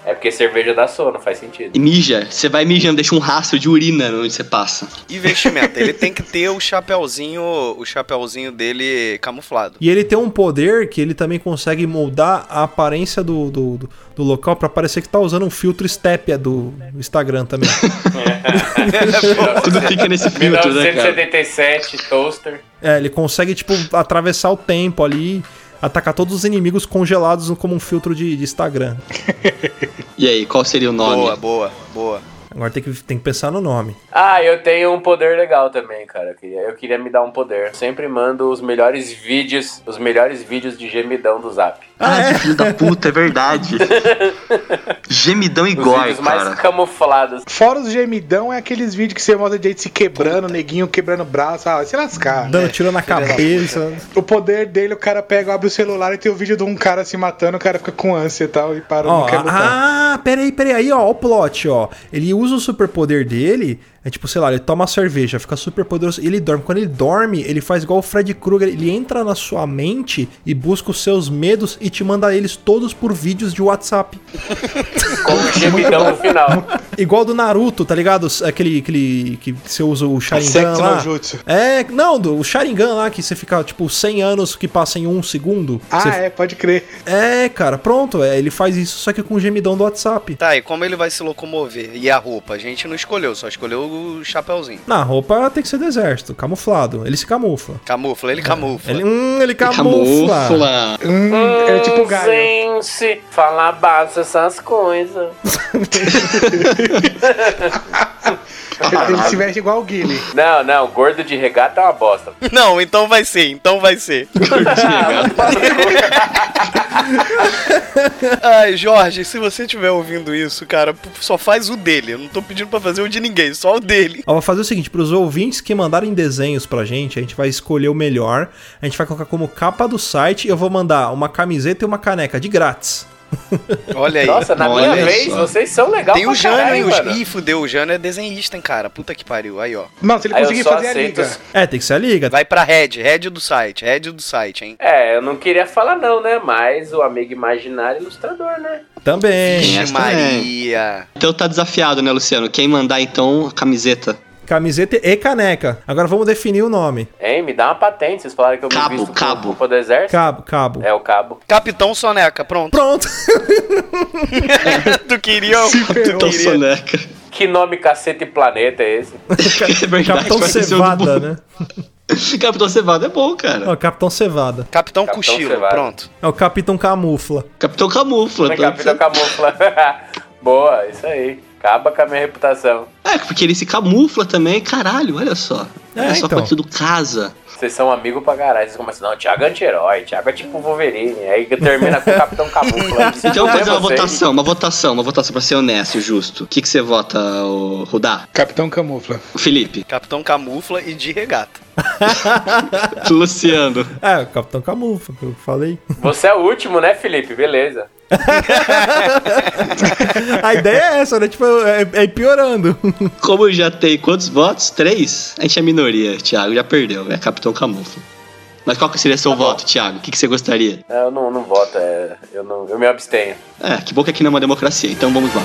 É porque cerveja dá sono, faz sentido. E mija, você vai mijando, deixa um rastro de urina onde você passa. Investimento. Ele tem que ter o chapéuzinho, o chapéuzinho dele camuflado. E ele tem um poder que ele também consegue moldar a aparência do, do, do, do local pra parecer que tá usando um filtro stepia do Instagram também. [LAUGHS] [LAUGHS] Tudo fica nesse filtro, né, cara? 1977, toaster. é, ele consegue, tipo, atravessar o tempo ali, atacar todos os inimigos congelados como um filtro de, de Instagram. [LAUGHS] E aí, qual seria o nome? Boa, boa, boa. Agora tem que, tem que pensar no nome. Ah, eu tenho um poder legal também, cara. Eu queria, eu queria me dar um poder. Sempre mando os melhores vídeos, os melhores vídeos de gemidão do Zap. Ah, que filho da puta, é verdade. [LAUGHS] Gemidão e gore, vídeos mais cara. camuflados. Fora os gemidão, é aqueles vídeos que você mostra de gente se quebrando, neguinho quebrando o braço, ah, se lascar. Dando tiro na cabeça. O poder dele, o cara pega, abre o celular e tem o vídeo de um cara se matando, o cara fica com ânsia e tal, e para, Ó, não quer lutar. ah, peraí, peraí, aí, ó, o plot, ó. Ele usa o superpoder dele, é tipo, sei lá, ele toma cerveja, fica super poderoso e ele dorme. Quando ele dorme, ele faz igual o Fred Krueger, ele entra na sua mente e busca os seus medos e te manda eles todos por vídeos de WhatsApp. Com o gemidão no final. Igual do Naruto, tá ligado? Aquele, aquele que você usa o Sharingan Sexo lá. jutsu. É, não, do, o Sharingan lá, que você fica, tipo, 100 anos que passa em um segundo. Ah, Você- é, pode crer. é, cara, pronto, é, ele faz isso só que com o gemidão do WhatsApp. Tá, e como ele vai se locomover? E a roupa? A gente não escolheu, só escolheu o chapéuzinho. Na roupa tem que ser do exército, camuflado. Ele se camufla. Camufla, ele camufla. Ele, hum, ele camufla. Camufla. Hum, é tipo galho. Gente, falar baixo essas coisas. [LAUGHS] Ele se veste igual o Guile. Não, não, gordo de regata é uma bosta. Não, então vai ser, então vai ser. [LAUGHS] Ai, Jorge, se você estiver ouvindo isso, cara, só faz o dele. Eu não tô pedindo pra fazer o de ninguém, só o dele. Ó, vou fazer o seguinte, pros ouvintes que mandarem desenhos pra gente, a gente vai escolher o melhor. A gente vai colocar como capa do site e eu vou mandar uma camiseta e uma caneca de grátis. Olha aí. Nossa, na Olha minha vez, só. vocês são legais Tem o caralho, hein? mano. Ih, fudeu, o Jânio é desenhista, hein, cara. Puta que pariu. Aí, ó. Não, se ele Aí conseguir fazer a aceito liga. os- É, tem que ser a liga. Vai pra Red, Red do site, Red do site, hein? É, eu não queria falar não, né? Mas o amigo imaginário ilustrador, né? Também. Vixe, também. Maria. Então tá desafiado, né, Luciano? Quem mandar, então, a camiseta. Camiseta e caneca. Agora vamos definir o nome. Hein, me dá uma patente. Vocês falaram que eu Cabo, me visto cabo. com roupa do exército? Cabo, cabo. É o cabo. Capitão Soneca, pronto. Pronto. [LAUGHS] tu queria. Se ferrou. Então, soneca. Que nome cacete e planeta é esse? [LAUGHS] É verdade, Capitão o Cevada, né? [LAUGHS] Capitão Cevada é bom, cara. Ó, Capitão Cevada. Capitão, Capitão Cochilo, Cevada. pronto. É o Capitão Camufla. Capitão Camufla. É que a vida camufla? Boa, isso aí. Acaba com a minha reputação. É, porque ele se camufla também, caralho, olha só. É, olha só então. quanto tudo casa. Vocês são amigos pra caralho. Vocês começam, não, Thiago é anti-herói, Thiago é tipo Wolverine. Aí que termina com o Capitão Camufla. [LAUGHS] Então é fazer uma vocês. votação, uma votação, uma votação pra ser honesto e justo. O que, que você vota, o Rudá? Capitão Camufla. O Felipe? Capitão Camufla e de regata. o [LAUGHS] Luciano? É, o Capitão Camufla, que eu falei. Você é o último, né, Felipe? Beleza. [LAUGHS] A ideia é essa, né? Tipo, é, é ir piorando. Como já tem quantos votos? Três? A gente é minoria, Thiago, já perdeu, é Capitão Camufla. Mas qual que seria seu voto, Thiago? O que, que você gostaria? Eu não, não voto, é, eu, não, eu me abstenho. É, que bom que aqui não é uma democracia, então vamos lá.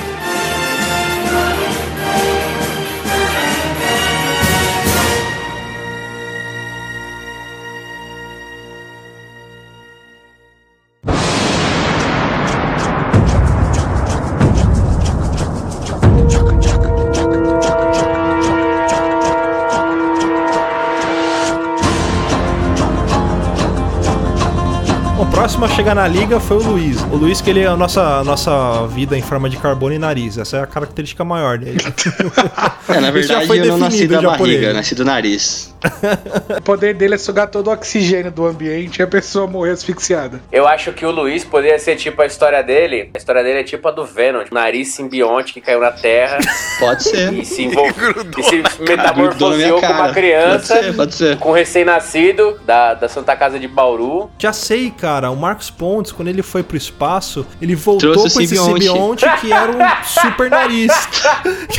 Próximo a chegar na liga foi o Luiz. O Luiz, que ele é a nossa, a nossa vida em forma de carbono e nariz. Essa é a característica maior dele. [LAUGHS] É, na verdade foi eu não nasci da barriga, nasci do nariz. O poder dele é sugar todo o oxigênio do ambiente e a pessoa morrer asfixiada. Eu acho que o Luiz poderia ser tipo a história dele. A história dele é tipo a do Venom, tipo, nariz simbionte que caiu na terra [LAUGHS] Pode ser. e se envolveu. [LAUGHS] Grudou. e se metamorfoseou com uma criança. Pode ser, pode ser. Com um recém-nascido da, da Santa Casa de Bauru. Já sei, cara, o Marcos Pontes, quando ele foi pro espaço, ele voltou Trouxe com o esse simbionte. simbionte que era um [LAUGHS] super nariz.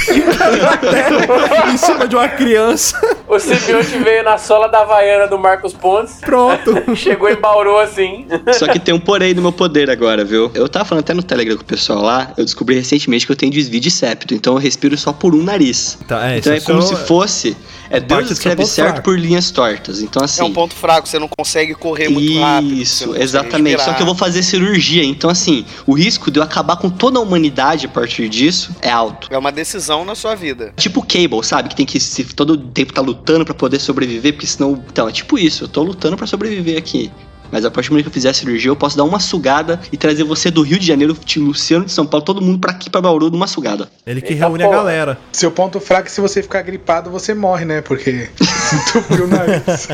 que caiu na terra em cima de uma criança. O simbionte veio na sola da Havaiana do Marcos Pontes. Pronto. [LAUGHS] Chegou em Bauru assim. Só que tem um porém no meu poder agora, viu? Eu tava falando até no Telegram com o pessoal lá, eu descobri recentemente que eu tenho desvio de septo, então eu respiro só por um nariz. Tá, é, então é esse como se fosse. É Deus escreve certo fraco. por linhas tortas. Então, assim. É um ponto fraco, você não consegue correr muito rápido. Isso, não consegue exatamente. Só que eu vou fazer cirurgia. Então, assim, o risco de eu acabar com toda a humanidade a partir disso é alto. É uma decisão na sua vida. Tipo Cable, sabe? Que tem que se, todo tempo tá lutando pra poder sobreviver, porque senão. Então, é tipo isso. Eu tô lutando pra sobreviver aqui. Mas a partir do momento que eu fizer a cirurgia, eu posso dar uma sugada e trazer você do Rio de Janeiro, de Luciano de São Paulo, todo mundo pra aqui, pra Bauru, numa sugada. Ele que Eita reúne a galera. Seu ponto fraco é se você ficar gripado, você morre, né? Porque se [LAUGHS] entupiu o nariz.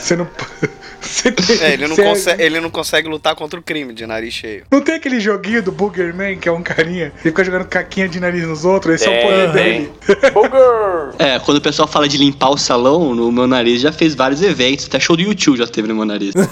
[LAUGHS] você não. Tem, É, ele não, consegue, ele não consegue lutar contra o crime de nariz cheio. Não tem aquele joguinho do Boogerman, que é um carinha, que fica jogando caquinha de nariz nos outros, esse é o poder dele. [LAUGHS] Booger! É, quando o pessoal fala de limpar o salão, no meu nariz já fez vários eventos, até show do YouTube já teve no meu nariz. [LAUGHS]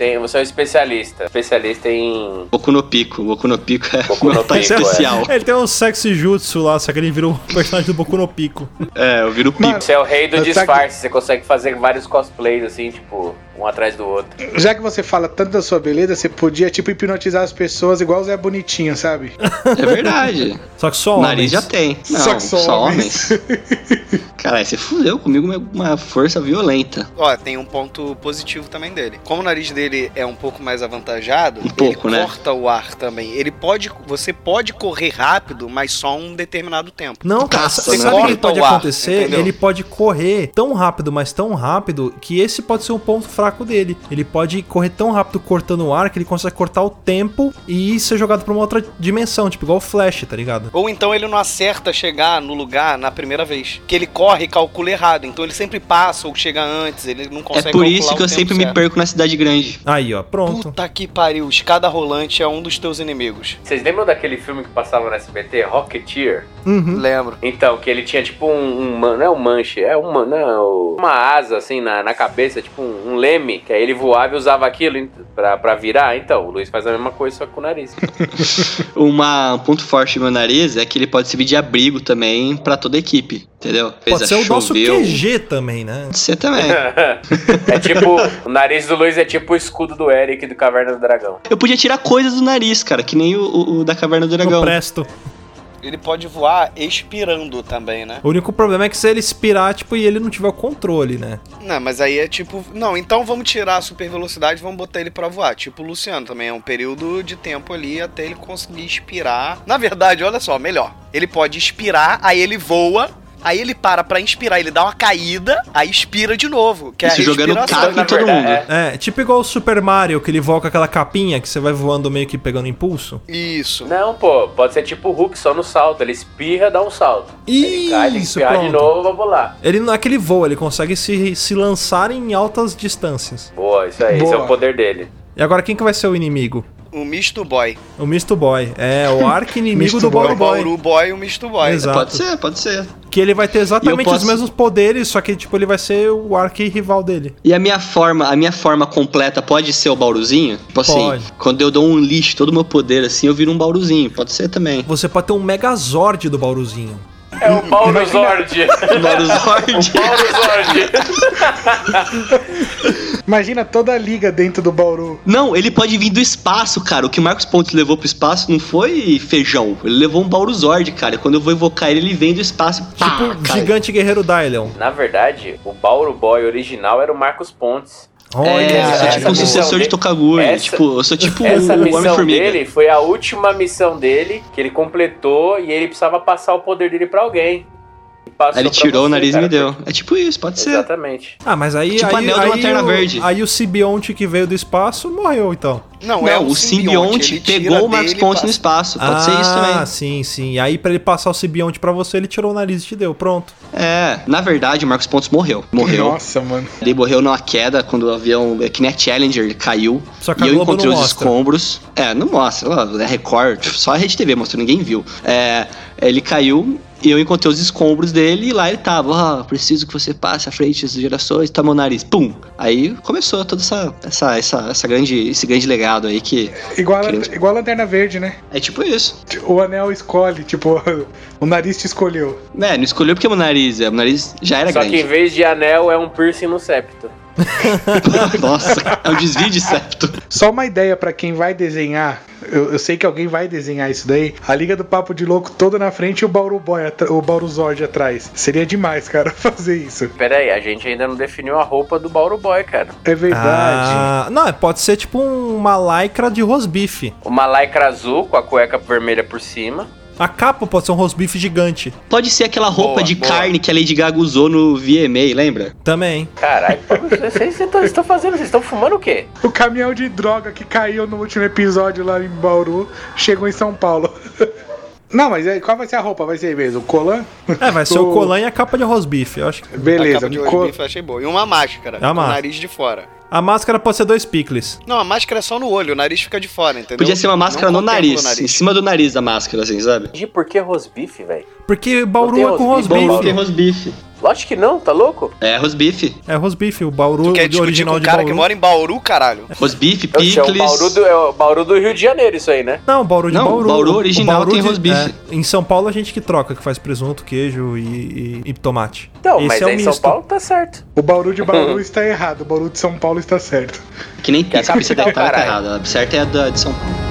Tem, você é um especialista. Especialista em. Boku no Pico, Boku no Pico é Boku no [LAUGHS] Pico, é. especial. Ele tem um sexy jutsu lá, só que ele virou um [LAUGHS] personagem do Boku no Pico. É, eu viro Pico. Você é o rei do disfarce. Você consegue fazer vários cosplays assim, tipo, um atrás do outro. Já que você fala tanto da sua beleza, você podia, tipo, hipnotizar as pessoas igual o Zé Bonitinho, sabe? É verdade. Só que só O homens. nariz já tem. Não, Só que só homens. Caralho, você fudeu comigo uma, uma força violenta. Ó, tem um ponto positivo também dele. Como o nariz dele é um pouco mais avantajado, Um pouco, ele né? corta o ar também. Ele pode, você pode correr rápido, mas só um determinado tempo. Não, cara, Caça, você né? sabe o que pode o ar, acontecer? entendeu? Ele pode correr tão rápido, mas tão rápido, que esse pode ser um ponto fraco dele. Ele pode correr tão rápido cortando o ar que ele consegue cortar o tempo e ser jogado pra uma outra dimensão, tipo igual o Flash, tá ligado? Ou então ele não acerta chegar no lugar na primeira vez. Que ele corre e calcula errado. Então ele sempre passa ou chega antes. Ele não consegue é por calcular isso que eu sempre me certo. perco na cidade grande. Aí, ó, pronto. Puta que pariu, escada rolante é um dos teus inimigos. Vocês lembram daquele filme que passava no SBT, Rocketeer? Uhum. Lembro. Então, que ele tinha tipo um, um não é um manche, é uma, não, uma asa assim na, na cabeça, tipo um, um leme, que aí ele voava e usava aquilo pra, pra virar. Então, o Luiz faz a mesma coisa, só com o nariz. [LAUGHS] Uma, um ponto forte do meu nariz é que ele pode servir de abrigo também pra toda a equipe, entendeu? Pode ser o nosso QG também, né? Pode ser também. [LAUGHS] é tipo, o nariz do Luiz é tipo o escudo do Eric do Caverna do Dragão. Eu podia tirar coisas do nariz, cara, que nem o, o- o da Caverna do Dragão. presto. Ele pode voar expirando também, né? O único problema é que se ele expirar, tipo, e ele não tiver o controle, né? Não, mas aí é tipo. Não, então vamos tirar a super velocidade e vamos botar ele pra voar. Tipo o Luciano também. É um período de tempo ali até ele conseguir expirar. Na verdade, olha só, melhor. Ele pode expirar, aí ele voa. Aí ele para pra inspirar, ele dá uma caída, aí expira de novo. Que é Isso a jogando caco em todo verdade, mundo. é. É, tipo igual o Super Mario, que ele voa com aquela capinha que você vai voando meio que pegando impulso. Isso. Não, pô, pode ser tipo o Hulk só no salto. Ele espirra, dá um salto. ele cai, que Isso, espirrar de pronto. novo, vamos lá. Ele não é que ele voa, ele consegue se, se lançar em altas distâncias. Boa, isso aí, esse é Boa. o poder dele. E agora quem que vai ser o inimigo? O Misto Boy. O Misto Boy. É, o arqui-inimigo [LAUGHS] Misto do Boy. Bauru O Boy. Bauru Boy e o Misto Boy. Exato. Pode ser, pode ser. Que ele vai ter exatamente posso- os mesmos poderes, só que tipo ele vai ser o arqui-rival dele. E a minha forma, a minha forma completa pode ser o bauruzinho? Tipo assim, Pode. quando eu dou um lixo, todo o meu poder assim, eu viro um bauruzinho. Pode ser também. Você pode ter um Megazord do Bauruzinho. É o Paulo Zord. Paulo Zord. Imagina toda a liga dentro do Bauru. Não, ele pode vir do espaço, cara. O que o Marcos Pontes levou pro espaço não foi feijão. Ele levou um Bauruzord, cara. Quando eu vou invocar ele, ele vem do espaço. Pá, Tipo cai. Gigante Guerreiro Dylion. Na verdade, o Bauru Boy original era o Marcos Pontes. Olha, É, eu sou tipo um sucessor de dele- Tokaguri. essa- tipo, eu sou tipo Essa o missão Homem-Formiga. dele foi a última missão dele que ele completou e ele precisava passar o poder dele pra alguém. Aí ele tirou o você, nariz cara. e me deu. É tipo isso, pode ser. Exatamente. Ah, mas aí. Tipo aí, anel de aí, Lanterna o, Verde. aí o Sibionte que veio do espaço morreu, então. Não, Não, é o simbionte pegou o e Ponte no espaço. Pode ser isso Ah, também. sim, sim. Aí pra ele passar o Sibionte pra você, ele tirou o nariz e te deu. Pronto. É, na verdade, o Marcos Pontes morreu. Morreu. Nossa, mano. Ele morreu numa queda quando o avião. É que nem a Challenger, ele caiu. Só que a e eu encontrei os mostra. escombros. É, não mostra. É Record, só a Rede TV mostrou, ninguém viu. É, ele caiu e eu encontrei os escombros dele e lá ele tava. Ó, preciso que você passe à frente das gerações, tá meu nariz. Pum! Aí começou toda essa, essa, essa, essa grande, esse grande legado aí que. Igual a, Queremos- igual a Lanterna Verde, né? É tipo isso. O anel escolhe, tipo, [LAUGHS] o nariz te escolheu. É, não escolheu porque o nariz, é, o nariz já era Só que em grande. vez de anel é um piercing no septo. [LAUGHS] Nossa, é um desvio de septo. Só uma ideia pra quem vai desenhar. Eu, eu sei que alguém vai desenhar isso daí. A Liga do Papo de Louco toda na frente e o Bauru Boy, o Bauru Zord atrás. Seria demais, cara, [LAUGHS] fazer isso. Pera aí, a gente ainda não definiu a roupa do Bauru Boy, cara. É verdade. Ah, não, é- pode ser tipo uma lycra de rosbife. Uma lycra azul com a cueca vermelha por cima. A capa pode ser um rosbife gigante. Pode ser aquela roupa Boa, de boa. carne que a Lady Gaga usou no VMA, lembra? Também. Caralho, pô, [LAUGHS] vocês estão- fazendo? Vocês estão fumando o quê? O caminhão de droga que caiu no último episódio lá em Bauru chegou em São Paulo. [LAUGHS] Não, mas aí, qual vai ser a roupa? Vai ser mesmo? O colan? É, vai ser o [LAUGHS] colan e a capa de rosbife. Eu acho que A Beleza. capa de rosbife eu achei boa. E uma máscara, É a com o máscara. nariz de fora. A máscara pode ser dois picles. Não, a máscara é só no olho, o nariz fica de fora, entendeu? Podia ser uma máscara no nariz, o em cima do nariz da máscara, assim, sabe? De por que rosbife, velho? Porque Bauru é com rosbife. rosbife. Bauru. tem rosbife. Lógico que não, tá louco? É, rosbife. É rosbife, o Bauru Quer de discutir original com o de cara Bauru. que mora em Bauru, caralho? Rosbife, Oxe, É o picles. Bauru, do, é o Bauru do Rio de Janeiro, isso aí, né? Não, Bauru de Não, Bauru. Bauru original tem de- rosbife. é, em São Paulo a gente que troca, que faz presunto, queijo e, e- e tomate. Então, Esse mas é em São misto. Paulo tá certo. O Bauru de Bauru [LAUGHS] está errado, o Bauru de São Paulo está certo. Que nem é pizza, pizza capital, deve estar caralho. errada. A certa é a da de São Paulo.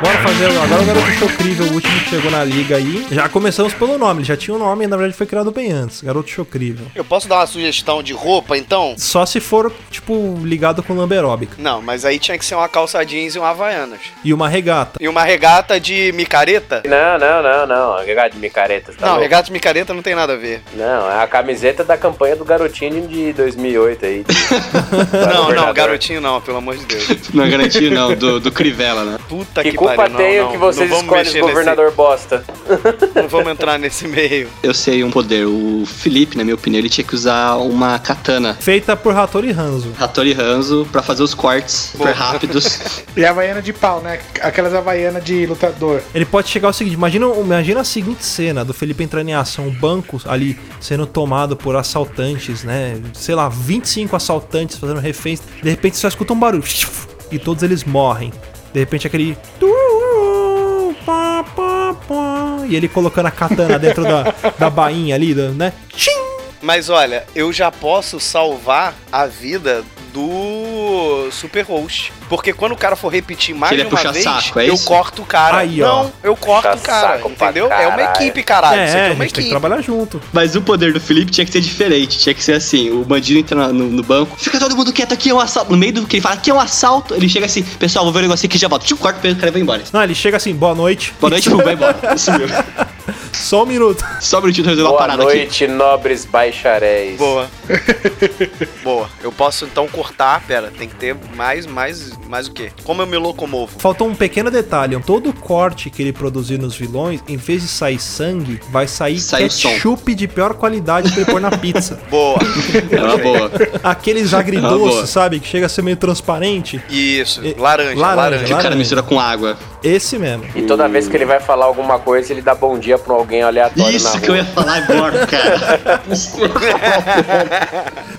Bora fazer agora o Garoto Chocrível, o último que chegou na liga aí. Já começamos pelo nome, ele já tinha um nome, na verdade foi criado bem antes. Garoto Chocrível. Eu posso dar uma sugestão de roupa, então? Só se for, tipo, ligado com lamberóbica. Não, mas aí tinha que ser uma calça jeans e uma havaianas. E uma regata. E uma regata de micareta? Não, não, não, não. Regata de micaretas, tá não, louco? regata de micareta não tem nada a ver. Não, é a camiseta da campanha do Garotinho de 2008 aí. [LAUGHS] Não, não, garotinho não, pelo amor de Deus. Não é garantia, não, do, do Crivella, né? Puta Que que, culpa não, tenho não, que vocês escolhem os governador bosta? Nesse, [LAUGHS] não vamos entrar nesse meio. Eu sei um poder. O Felipe, na minha opinião, ele tinha que usar uma katana. Feita por Hattori Hanzo. Hattori Hanzo pra fazer os cortes super rápidos. [LAUGHS] E a Havaiana de pau, né? Aquelas Havaiana de lutador. Ele pode chegar ao seguinte: imagina, imagina a seguinte cena do Felipe entrando em ação, o banco ali sendo tomado por assaltantes, né? Sei lá, 25 assaltantes fazendo reféns. De repente você só escuta um barulho [LAUGHS] e todos eles morrem. De repente aquele. E ele colocando a katana [LAUGHS] dentro da, da bainha ali, né? Tchim! Mas olha, eu já posso salvar a vida do Super Host. Porque quando o cara for repetir mais de é uma puxa vez, saco, é eu isso? corto o cara. Aí, não, eu corto Puxa o cara, saco entendeu? É uma equipe, caralho. Isso é, aqui é a uma gente tem equipe. que trabalhar junto. Mas o poder do Felipe tinha que ser diferente. Tinha que ser assim: o bandido entra no, no banco, fica todo mundo quieto aqui, é um assalto. No meio do que ele fala, aqui é um assalto, ele chega assim: pessoal, vou ver um negócio aqui já volto. Tchum, corta o cara e vai embora. Não, ele chega assim, boa noite. Boa noite, vai embora. [LAUGHS] Isso mesmo. Só um minuto. Só um minutinho resolver uma Boa parada aqui. noite, nobres baixaréis. Boa. [LAUGHS] Boa. Eu posso então cortar, pera, tem que ter mais, mais, mais o quê? Como eu me locomovo? Faltou um pequeno detalhe. Todo corte que ele produzir nos vilões, em vez de sair sangue, vai sair Sai ketchup de pior qualidade pra ele pôr na pizza. [LAUGHS] Boa. É uma boa. Aqueles agridoces, sabe? Que chega a ser meio transparente. Isso, laranja, laranja, laranja. Que o cara mistura com água. Esse mesmo. E toda vez que ele vai falar alguma coisa, ele dá bom dia pra alguém aleatório na Isso rua. que eu ia falar agora, cara. [LAUGHS]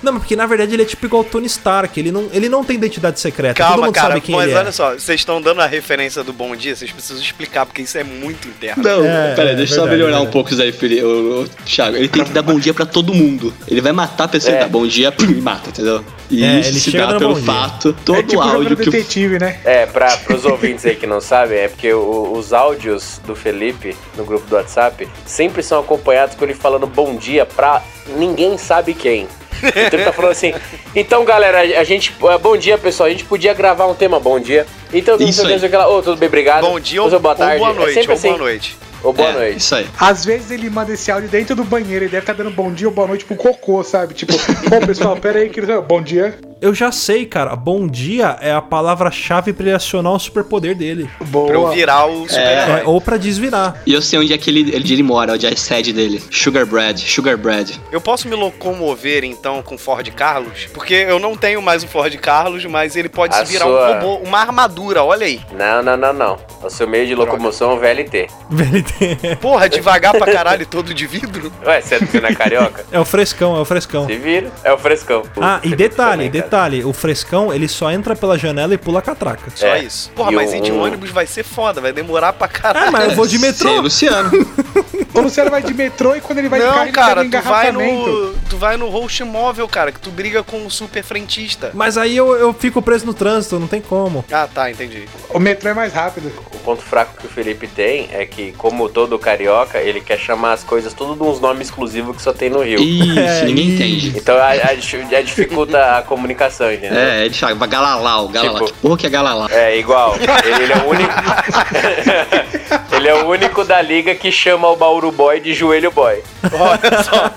Não, mas porque na verdade ele é tipo igual o Tony Stark. Ele não, ele não tem identidade secreta. Todo Calma, mundo cara, sabe quem mas ele é. olha só, vocês estão dando a referência do Bom Dia, vocês precisam explicar, porque isso é muito interno. Não, É, peraí, é deixa eu só melhorar é um pouco isso aí, Felipe. O, o, Thiago, ele tem que dar bom dia pra todo mundo. Ele vai matar a pessoa É. dá bom dia pum, e mata, entendeu? E É, isso ele se chega dá pelo fato, todo é tipo áudio que detetive, né? É, pra, pros ouvintes aí que não sabem, é porque o- os áudios do Felipe no grupo do WhatsApp sempre são acompanhados com ele falando bom dia pra ninguém sabe quem. Então ele tá falando assim. Então, galera, a gente. eh, Bom dia, pessoal. A gente podia gravar um tema bom dia. Então, Isso sei o que, aí. não sei o que lá. Ô, tudo bem, obrigado. Bom dia ou, boa tarde. ou boa É noite, sempre ou assim. boa noite. Ou boa É, noite. Isso aí. Às vezes ele manda esse áudio dentro do banheiro, ele deve estar dando bom dia ou boa noite pro cocô, sabe? Tipo, ô pessoal, pera aí, que bom dia. Eu já sei, cara. Bom dia é a palavra-chave pra ele acionar o superpoder dele. Boa. Pra eu virar o super-herói. É, ou pra desvirar. E eu sei onde é que ele, onde ele mora, onde é a sede dele. Sugar Bread, Sugar Bread. Eu posso me locomover então com o Ford Carlos? Porque eu não tenho mais o Ford Carlos, mas ele pode A se virar sua- um robô, uma armadura, olha aí. Não, não, não, não. O seu meio de locomoção é o VLT. VLT. [LAUGHS] Porra, devagar pra caralho, todo de vidro. Ué, você não é carioca? É o frescão, é o frescão. Se vira, é o frescão. Ah, e detalhe, cara. Detalhe, o frescão ele só entra pela janela e pula a catraca. Só É. isso. Porra, E mas um- ir de ônibus vai ser foda, vai demorar pra caralho. Ah, mas eu vou de Sei, metrô. Luciano. [LAUGHS] O Luciano vai de metrô e quando ele vai de carro, Não, ele cara, um tu vai no. Tu vai no host móvel, cara, que tu briga com o super frentista. Mas aí eu, eu fico preso no trânsito, não tem como. Ah, tá, entendi. O metrô é mais rápido. O ponto fraco que o Felipe tem é que, como todo carioca, ele quer chamar as coisas tudo de uns nomes exclusivos que só tem no Rio. [LAUGHS] Isso, É, ninguém e- entende. Então a, a, a dificulta a comunicação, entendeu? É, é de chaga. Galalau, Galalau. Tipo- Que porra que é Galalau? É, igual. Ele, ele é o único. [LAUGHS] [LAUGHS] ele é o único da liga que chama o Bauru Boy de joelho boy. Olha só,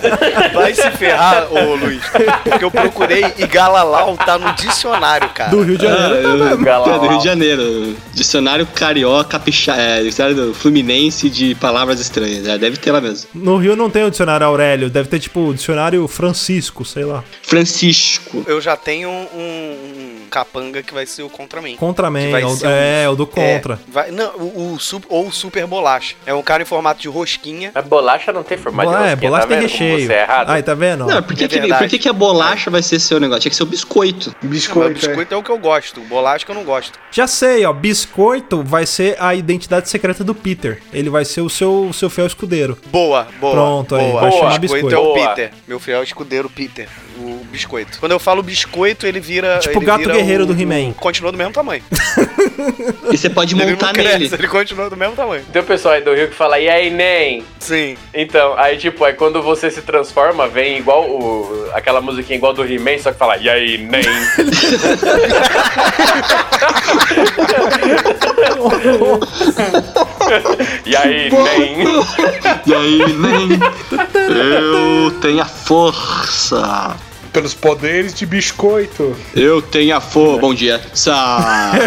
vai se ferrar, ô Luiz. Porque eu procurei e Galalau tá no dicionário, cara. Do Rio de Ah, Janeiro. eu- Galalau. é do Rio de Janeiro. Dicionário carioca, picha, é, dicionário Fluminense de palavras estranhas. É, deve ter lá mesmo. No Rio não tem o dicionário Aurélio, deve ter tipo o dicionário Francisco, sei lá. Francisco. Eu já tenho um, um capanga que vai ser o. Contraman, vai é o- ser um- é, o do contra. É, vai- não, o, o ou o super bolacha. É um cara em formato de rosquinha. Mas bolacha não tem formato de é, rosquinha, bolacha tá tem vendo recheio. Você é errado. Aí, tá vendo? Não, por que, É que, por que, que a bolacha vai ser seu negócio? Tinha que ser o biscoito. Não, Biscoito, o biscoito é. o que eu gosto. Bolacha que eu não gosto. Já sei, ó. Biscoito vai ser a identidade secreta do Peter. Ele vai ser o seu, o seu fiel escudeiro. Boa, boa. Pronto, aí, boa. vai chamar biscoito biscoito. é o Boa. Peter. Meu fiel escudeiro Peter. O biscoito. Quando eu falo biscoito, ele vira. Tipo o ele gato vira guerreiro o- do He-Man. Continua do mesmo tamanho. [LAUGHS] E você pode ele montar não cresce, nele. ele continua do mesmo tamanho. Tem o pessoal aí do Rio que fala, e aí, nem? Sim. Então, aí tipo, aí quando você se transforma, vem igual o. aquela musiquinha igual do He-Man, só que fala, e aí, nem? [LAUGHS] e aí, nem? E aí, nem. Eu tenho a força. Pelos poderes de biscoito. Eu tenho a força. Bom dia. Sa. [LAUGHS]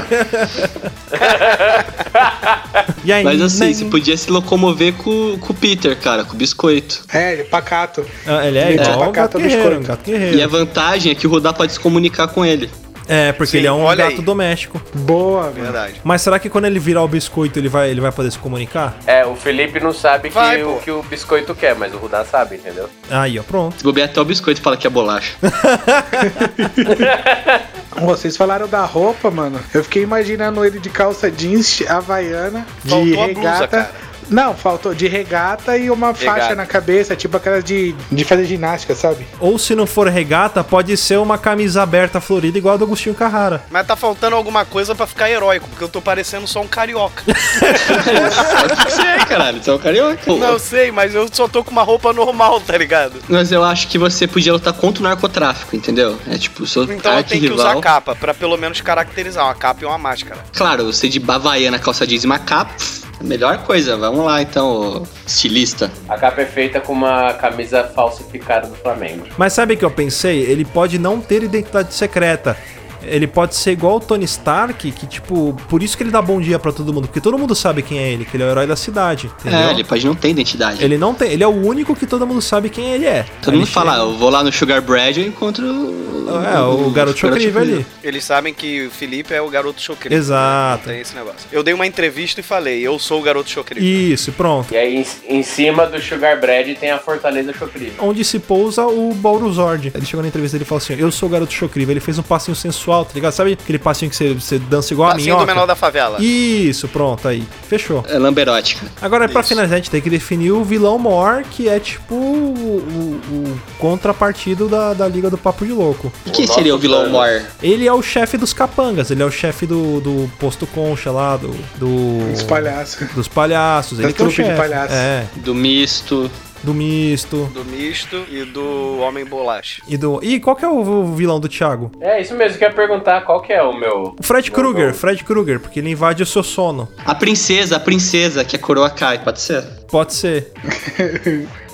E aí, Mas assim, nem- você podia se locomover com, com o Peter, cara, com o biscoito. É, ele é pacato. Ah, ele é Ele é igual um pacato guerreiro, um biscoito. gato E a guerreiro. vantagem é que o Rudá pode se comunicar com ele. É, porque Sim, ele é um olha gato aí. doméstico. Boa. Verdade. Mas será que quando ele virar o biscoito ele vai, ele vai poder se comunicar? É, o Felipe não sabe Vai, que, o que o biscoito quer, mas o Rudá sabe, entendeu? Aí, ó, pronto. Bobear até o biscoito fala que é bolacha. [LAUGHS] [LAUGHS] Vocês falaram da roupa, mano. Eu fiquei imaginando ele de calça jeans, havaiana, de Faltou a blusa, regata. cara. Não, faltou de regata e uma faixa Regata. na cabeça, tipo aquelas de, de fazer ginástica, sabe? Ou se não for regata, pode ser uma camisa aberta florida igual a do Agostinho Carrara. Mas tá faltando alguma coisa pra ficar heróico, porque eu tô parecendo só um carioca. o que você é, caralho? Você é um carioca. não, sei, mas eu só tô com uma roupa normal, tá ligado? Mas eu acho que você podia lutar contra o narcotráfico, entendeu? É tipo, o seu Então eu tenho que usar capa, pra pelo menos caracterizar uma capa e uma máscara. Claro, você de bavaiana, calça jeans e uma capa, melhor coisa. Vamos lá, então, estilista. A capa é feita com uma camisa falsificada do Flamengo. Mas sabe o que eu pensei? Ele pode não ter identidade secreta. Ele pode ser igual o Tony Stark, que, tipo, por isso que ele dá bom dia pra todo mundo, porque todo mundo sabe quem é ele, que ele é o herói da cidade, entendeu? É, ele pode não ter identidade. Ele não tem, ele é o único que todo mundo sabe quem ele é. Todo Ele mundo fala, chega- eu vou lá no Sugar Bread e eu encontro o... É, o garoto chocrível ali. Eles sabem que o Felipe é o garoto chocrível. Exato. Não tem esse negócio. Eu dei uma entrevista e falei, eu sou o garoto chocrível. Isso, pronto. E aí em, em cima do Sugar Bread tem a Fortaleza Chocriva. Onde se pousa o Bauruzord. Ele chegou na entrevista e ele falou assim: Eu sou o garoto chocrível. Ele fez um passinho sensual, tá ligado? Sabe aquele passinho que você, você dança igual a Passinho minhoca? do menor da favela. Isso, pronto, aí. Fechou. É lamberótica. Agora, pra Isso. finalizar, a gente tem que definir o vilão maior, que é tipo o, o- o contrapartido da, da Liga do Papo de Louco. E quem seria o vilão maior? Ele é o chefe dos capangas, ele é o chefe do, do posto concha lá, do. do Os palhaços. dos palhaços. Ele que é o trupe de chefe. palhaços. É. Do misto. Do misto. Do misto e do homem bolacha. E do. E qual que é o vilão do Thiago? É isso mesmo, que eu ia perguntar qual que é o meu. O Fred Krueger. Fred Krueger, porque ele invade o seu sono. A princesa, a princesa, que a coroa cai, pode ser? Pode ser.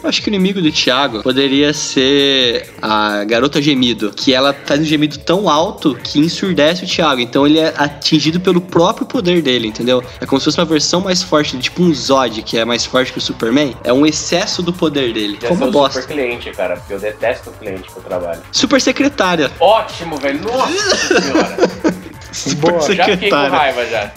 Eu acho que o inimigo do Thiago poderia ser a garota gemido, que ela faz um gemido tão alto que ensurdece o Thiago. Então ele é atingido pelo próprio poder dele, entendeu? É como se fosse uma versão mais forte, tipo um Zod, que é mais forte que o Superman. É um excesso do poder dele. Já Como sou bosta. super cliente, cara, porque eu detesto o cliente que eu trabalho. Super secretária. Ótimo, velho. Nossa [LAUGHS] senhora. Super Boa. Já fiquei com raiva já.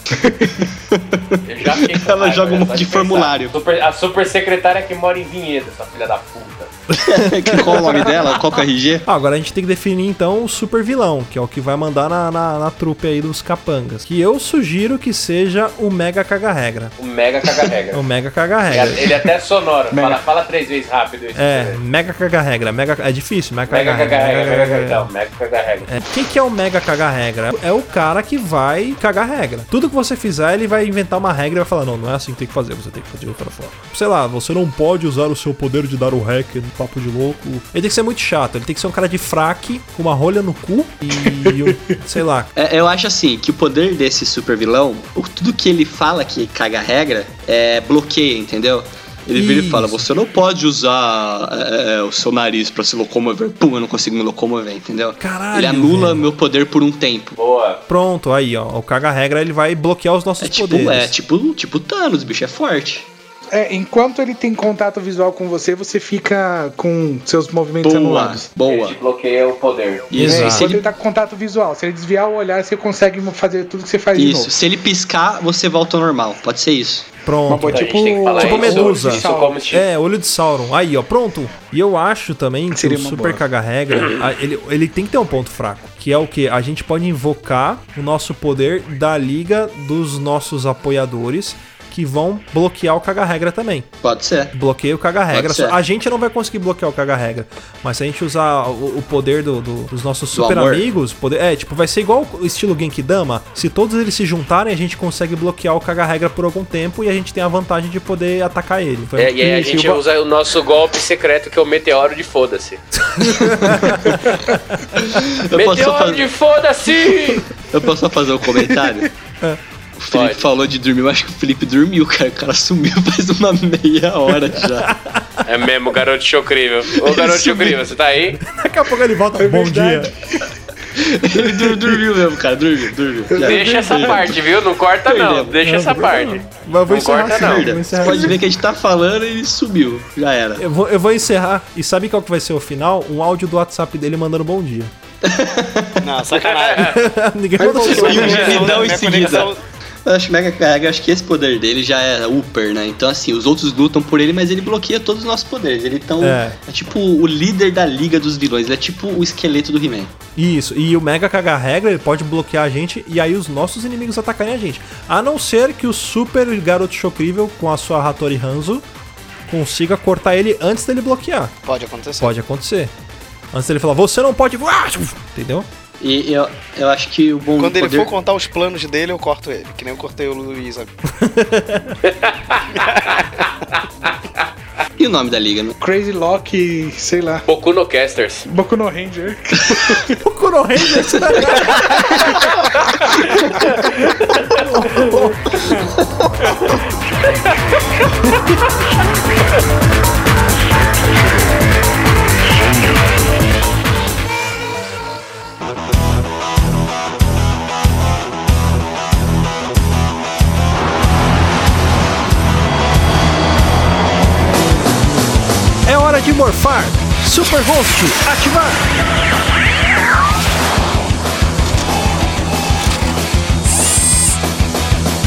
Eu já fiquei com Ela raiva, joga um monte de pensar. formulário. Super- a super secretária que mora em Vinhedo, essa filha da puta. [LAUGHS] Qual o nome dela? Qual que é o RG? Ah, agora a gente tem que definir então o super vilão, que é o que vai mandar na, na, na trupe aí dos capangas. Que eu sugiro que seja o Mega Caga-Regra. O mega [LAUGHS] O caga-regra. Mega Caga-Regra. Ele é até sonoro. Fala, fala três vezes rápido isso. É, pra você ver. Mega. Mega... É difícil, Mega Mega Caga-Regra. caga-regra, Mega mega caga. Não, mega caga-regra. É. Quem que é o mega cagar regra? É o cara que vai cagar regra. Tudo que você fizer, ele vai inventar uma regra e vai falar: não, não é assim que tem que fazer, você tem que fazer de outra forma. Sei lá, você não pode usar o seu poder de dar o hack no papo de louco. Ele tem que ser muito chato, ele tem que ser um cara de fraque, com uma rolha no cu e. [LAUGHS] sei lá. É, eu acho assim, que o poder desse super vilão, tudo que ele fala que caga a regra, é bloqueia, entendeu? Ele vira e fala, você não pode usar é, é, o seu nariz pra se locomover. Pum, eu não consigo me locomover, entendeu? Caralho, Ele anula velho. meu poder por um tempo. Boa. Pronto, aí, ó. O caga regra ele vai bloquear os nossos É tipo, poderes. é tipo, tipo Thanos, bicho, é forte. É, enquanto ele tem contato visual com você, você fica com seus movimentos Boa, anulados. Ele boa. te bloqueia o poder. Isso, Exato. e se ele, ele tá com contato visual. Se ele desviar o olhar, você consegue fazer tudo que você faz de isso, se ele piscar, você volta ao normal. Pode ser isso. Pronto. Uma boa, A gente tipo, tipo isso, Medusa. Isso. É, olho de Sauron. Aí, ó, pronto. E eu acho também que Seria o Super boa. Caga Regra, [CLEARS THROAT] a- ele, ele tem que ter um ponto fraco. Que é o que? A gente pode invocar o nosso poder da liga dos nossos apoiadores que vão bloquear o Caga Regra também. Pode ser. Bloqueia o Caga Regra. Pode ser. A gente não vai conseguir bloquear o Caga Regra. Mas se a gente usar o, o poder do- do- dos nossos Do super amor. amigos, poder, é, tipo, vai ser igual o estilo Genkidama. Se todos eles se juntarem, a gente consegue bloquear o Caga Regra por algum tempo e a gente tem a vantagem de poder atacar ele. Foi- É, e aí a gente usa o nosso golpe secreto, que é o meteoro de foda-se. [LAUGHS] Eu posso, só Meteoro fazer, de foda-se! eu posso só fazer um comentário? O Felipe Pode. falou de dormir, eu acho que o Felipe dormiu, cara. O cara sumiu [LAUGHS] faz uma meia hora já. É mesmo, garoto chocrível. Ô, garoto chocrível, você tá aí? Daqui a pouco ele volta. Bom dia. Ele dur- dormiu mesmo, cara. Dormiu, dormiu. Já. Deixa essa parte, viu? Não corta não, Perdemos. deixa essa parte. Mas eu vou Não encerrar corta, assim, não. vou Você encerrar pode assim. ver que a gente tá falando e ele sumiu. Já era. Eu vou, eu vou encerrar. E sabe qual que vai ser o final? Um áudio do WhatsApp dele mandando bom dia. Não, sacanagem. [LAUGHS] Ninguém mandou voltou. E um gemidão em seguida. Eu acho que Mega Carrega, acho que esse poder dele já é upper, né? Então, assim, os outros lutam por ele, mas ele bloqueia todos os nossos poderes. Ele tão, É. é. tipo o líder da liga dos vilões. Ele é tipo o esqueleto do He-Man. Isso, e o Mega Cagar Regra ele pode bloquear a gente e aí os nossos inimigos atacarem a gente. A não ser que o Super Garoto Chocrível com a sua Hattori Hanzo consiga cortar ele antes dele bloquear. Pode acontecer. Pode acontecer. Antes dele falar, você não pode voar! [LAUGHS] Entendeu? E eu, eu acho que o bom Quando ele poder... for contar os planos dele, eu corto ele. Que nem eu cortei o Luiz agora. [LAUGHS] E o nome da liga, né? Crazy Lock, sei lá. Boku no Casters. Boku no Ranger. O Kuro Rangers. De morfar. Super Host, ativar.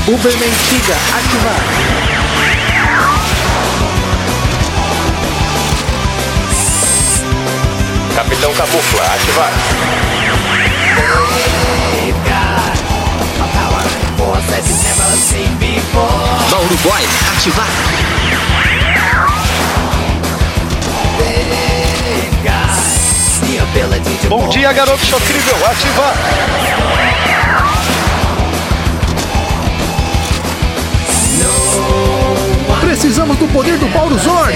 Uber Mentiga, ativar. Capitão Camufla, ativar. Bauru Boy, ativar. Bom dia, garoto chocrível. Ativar. Precisamos do poder do Paulo Zord.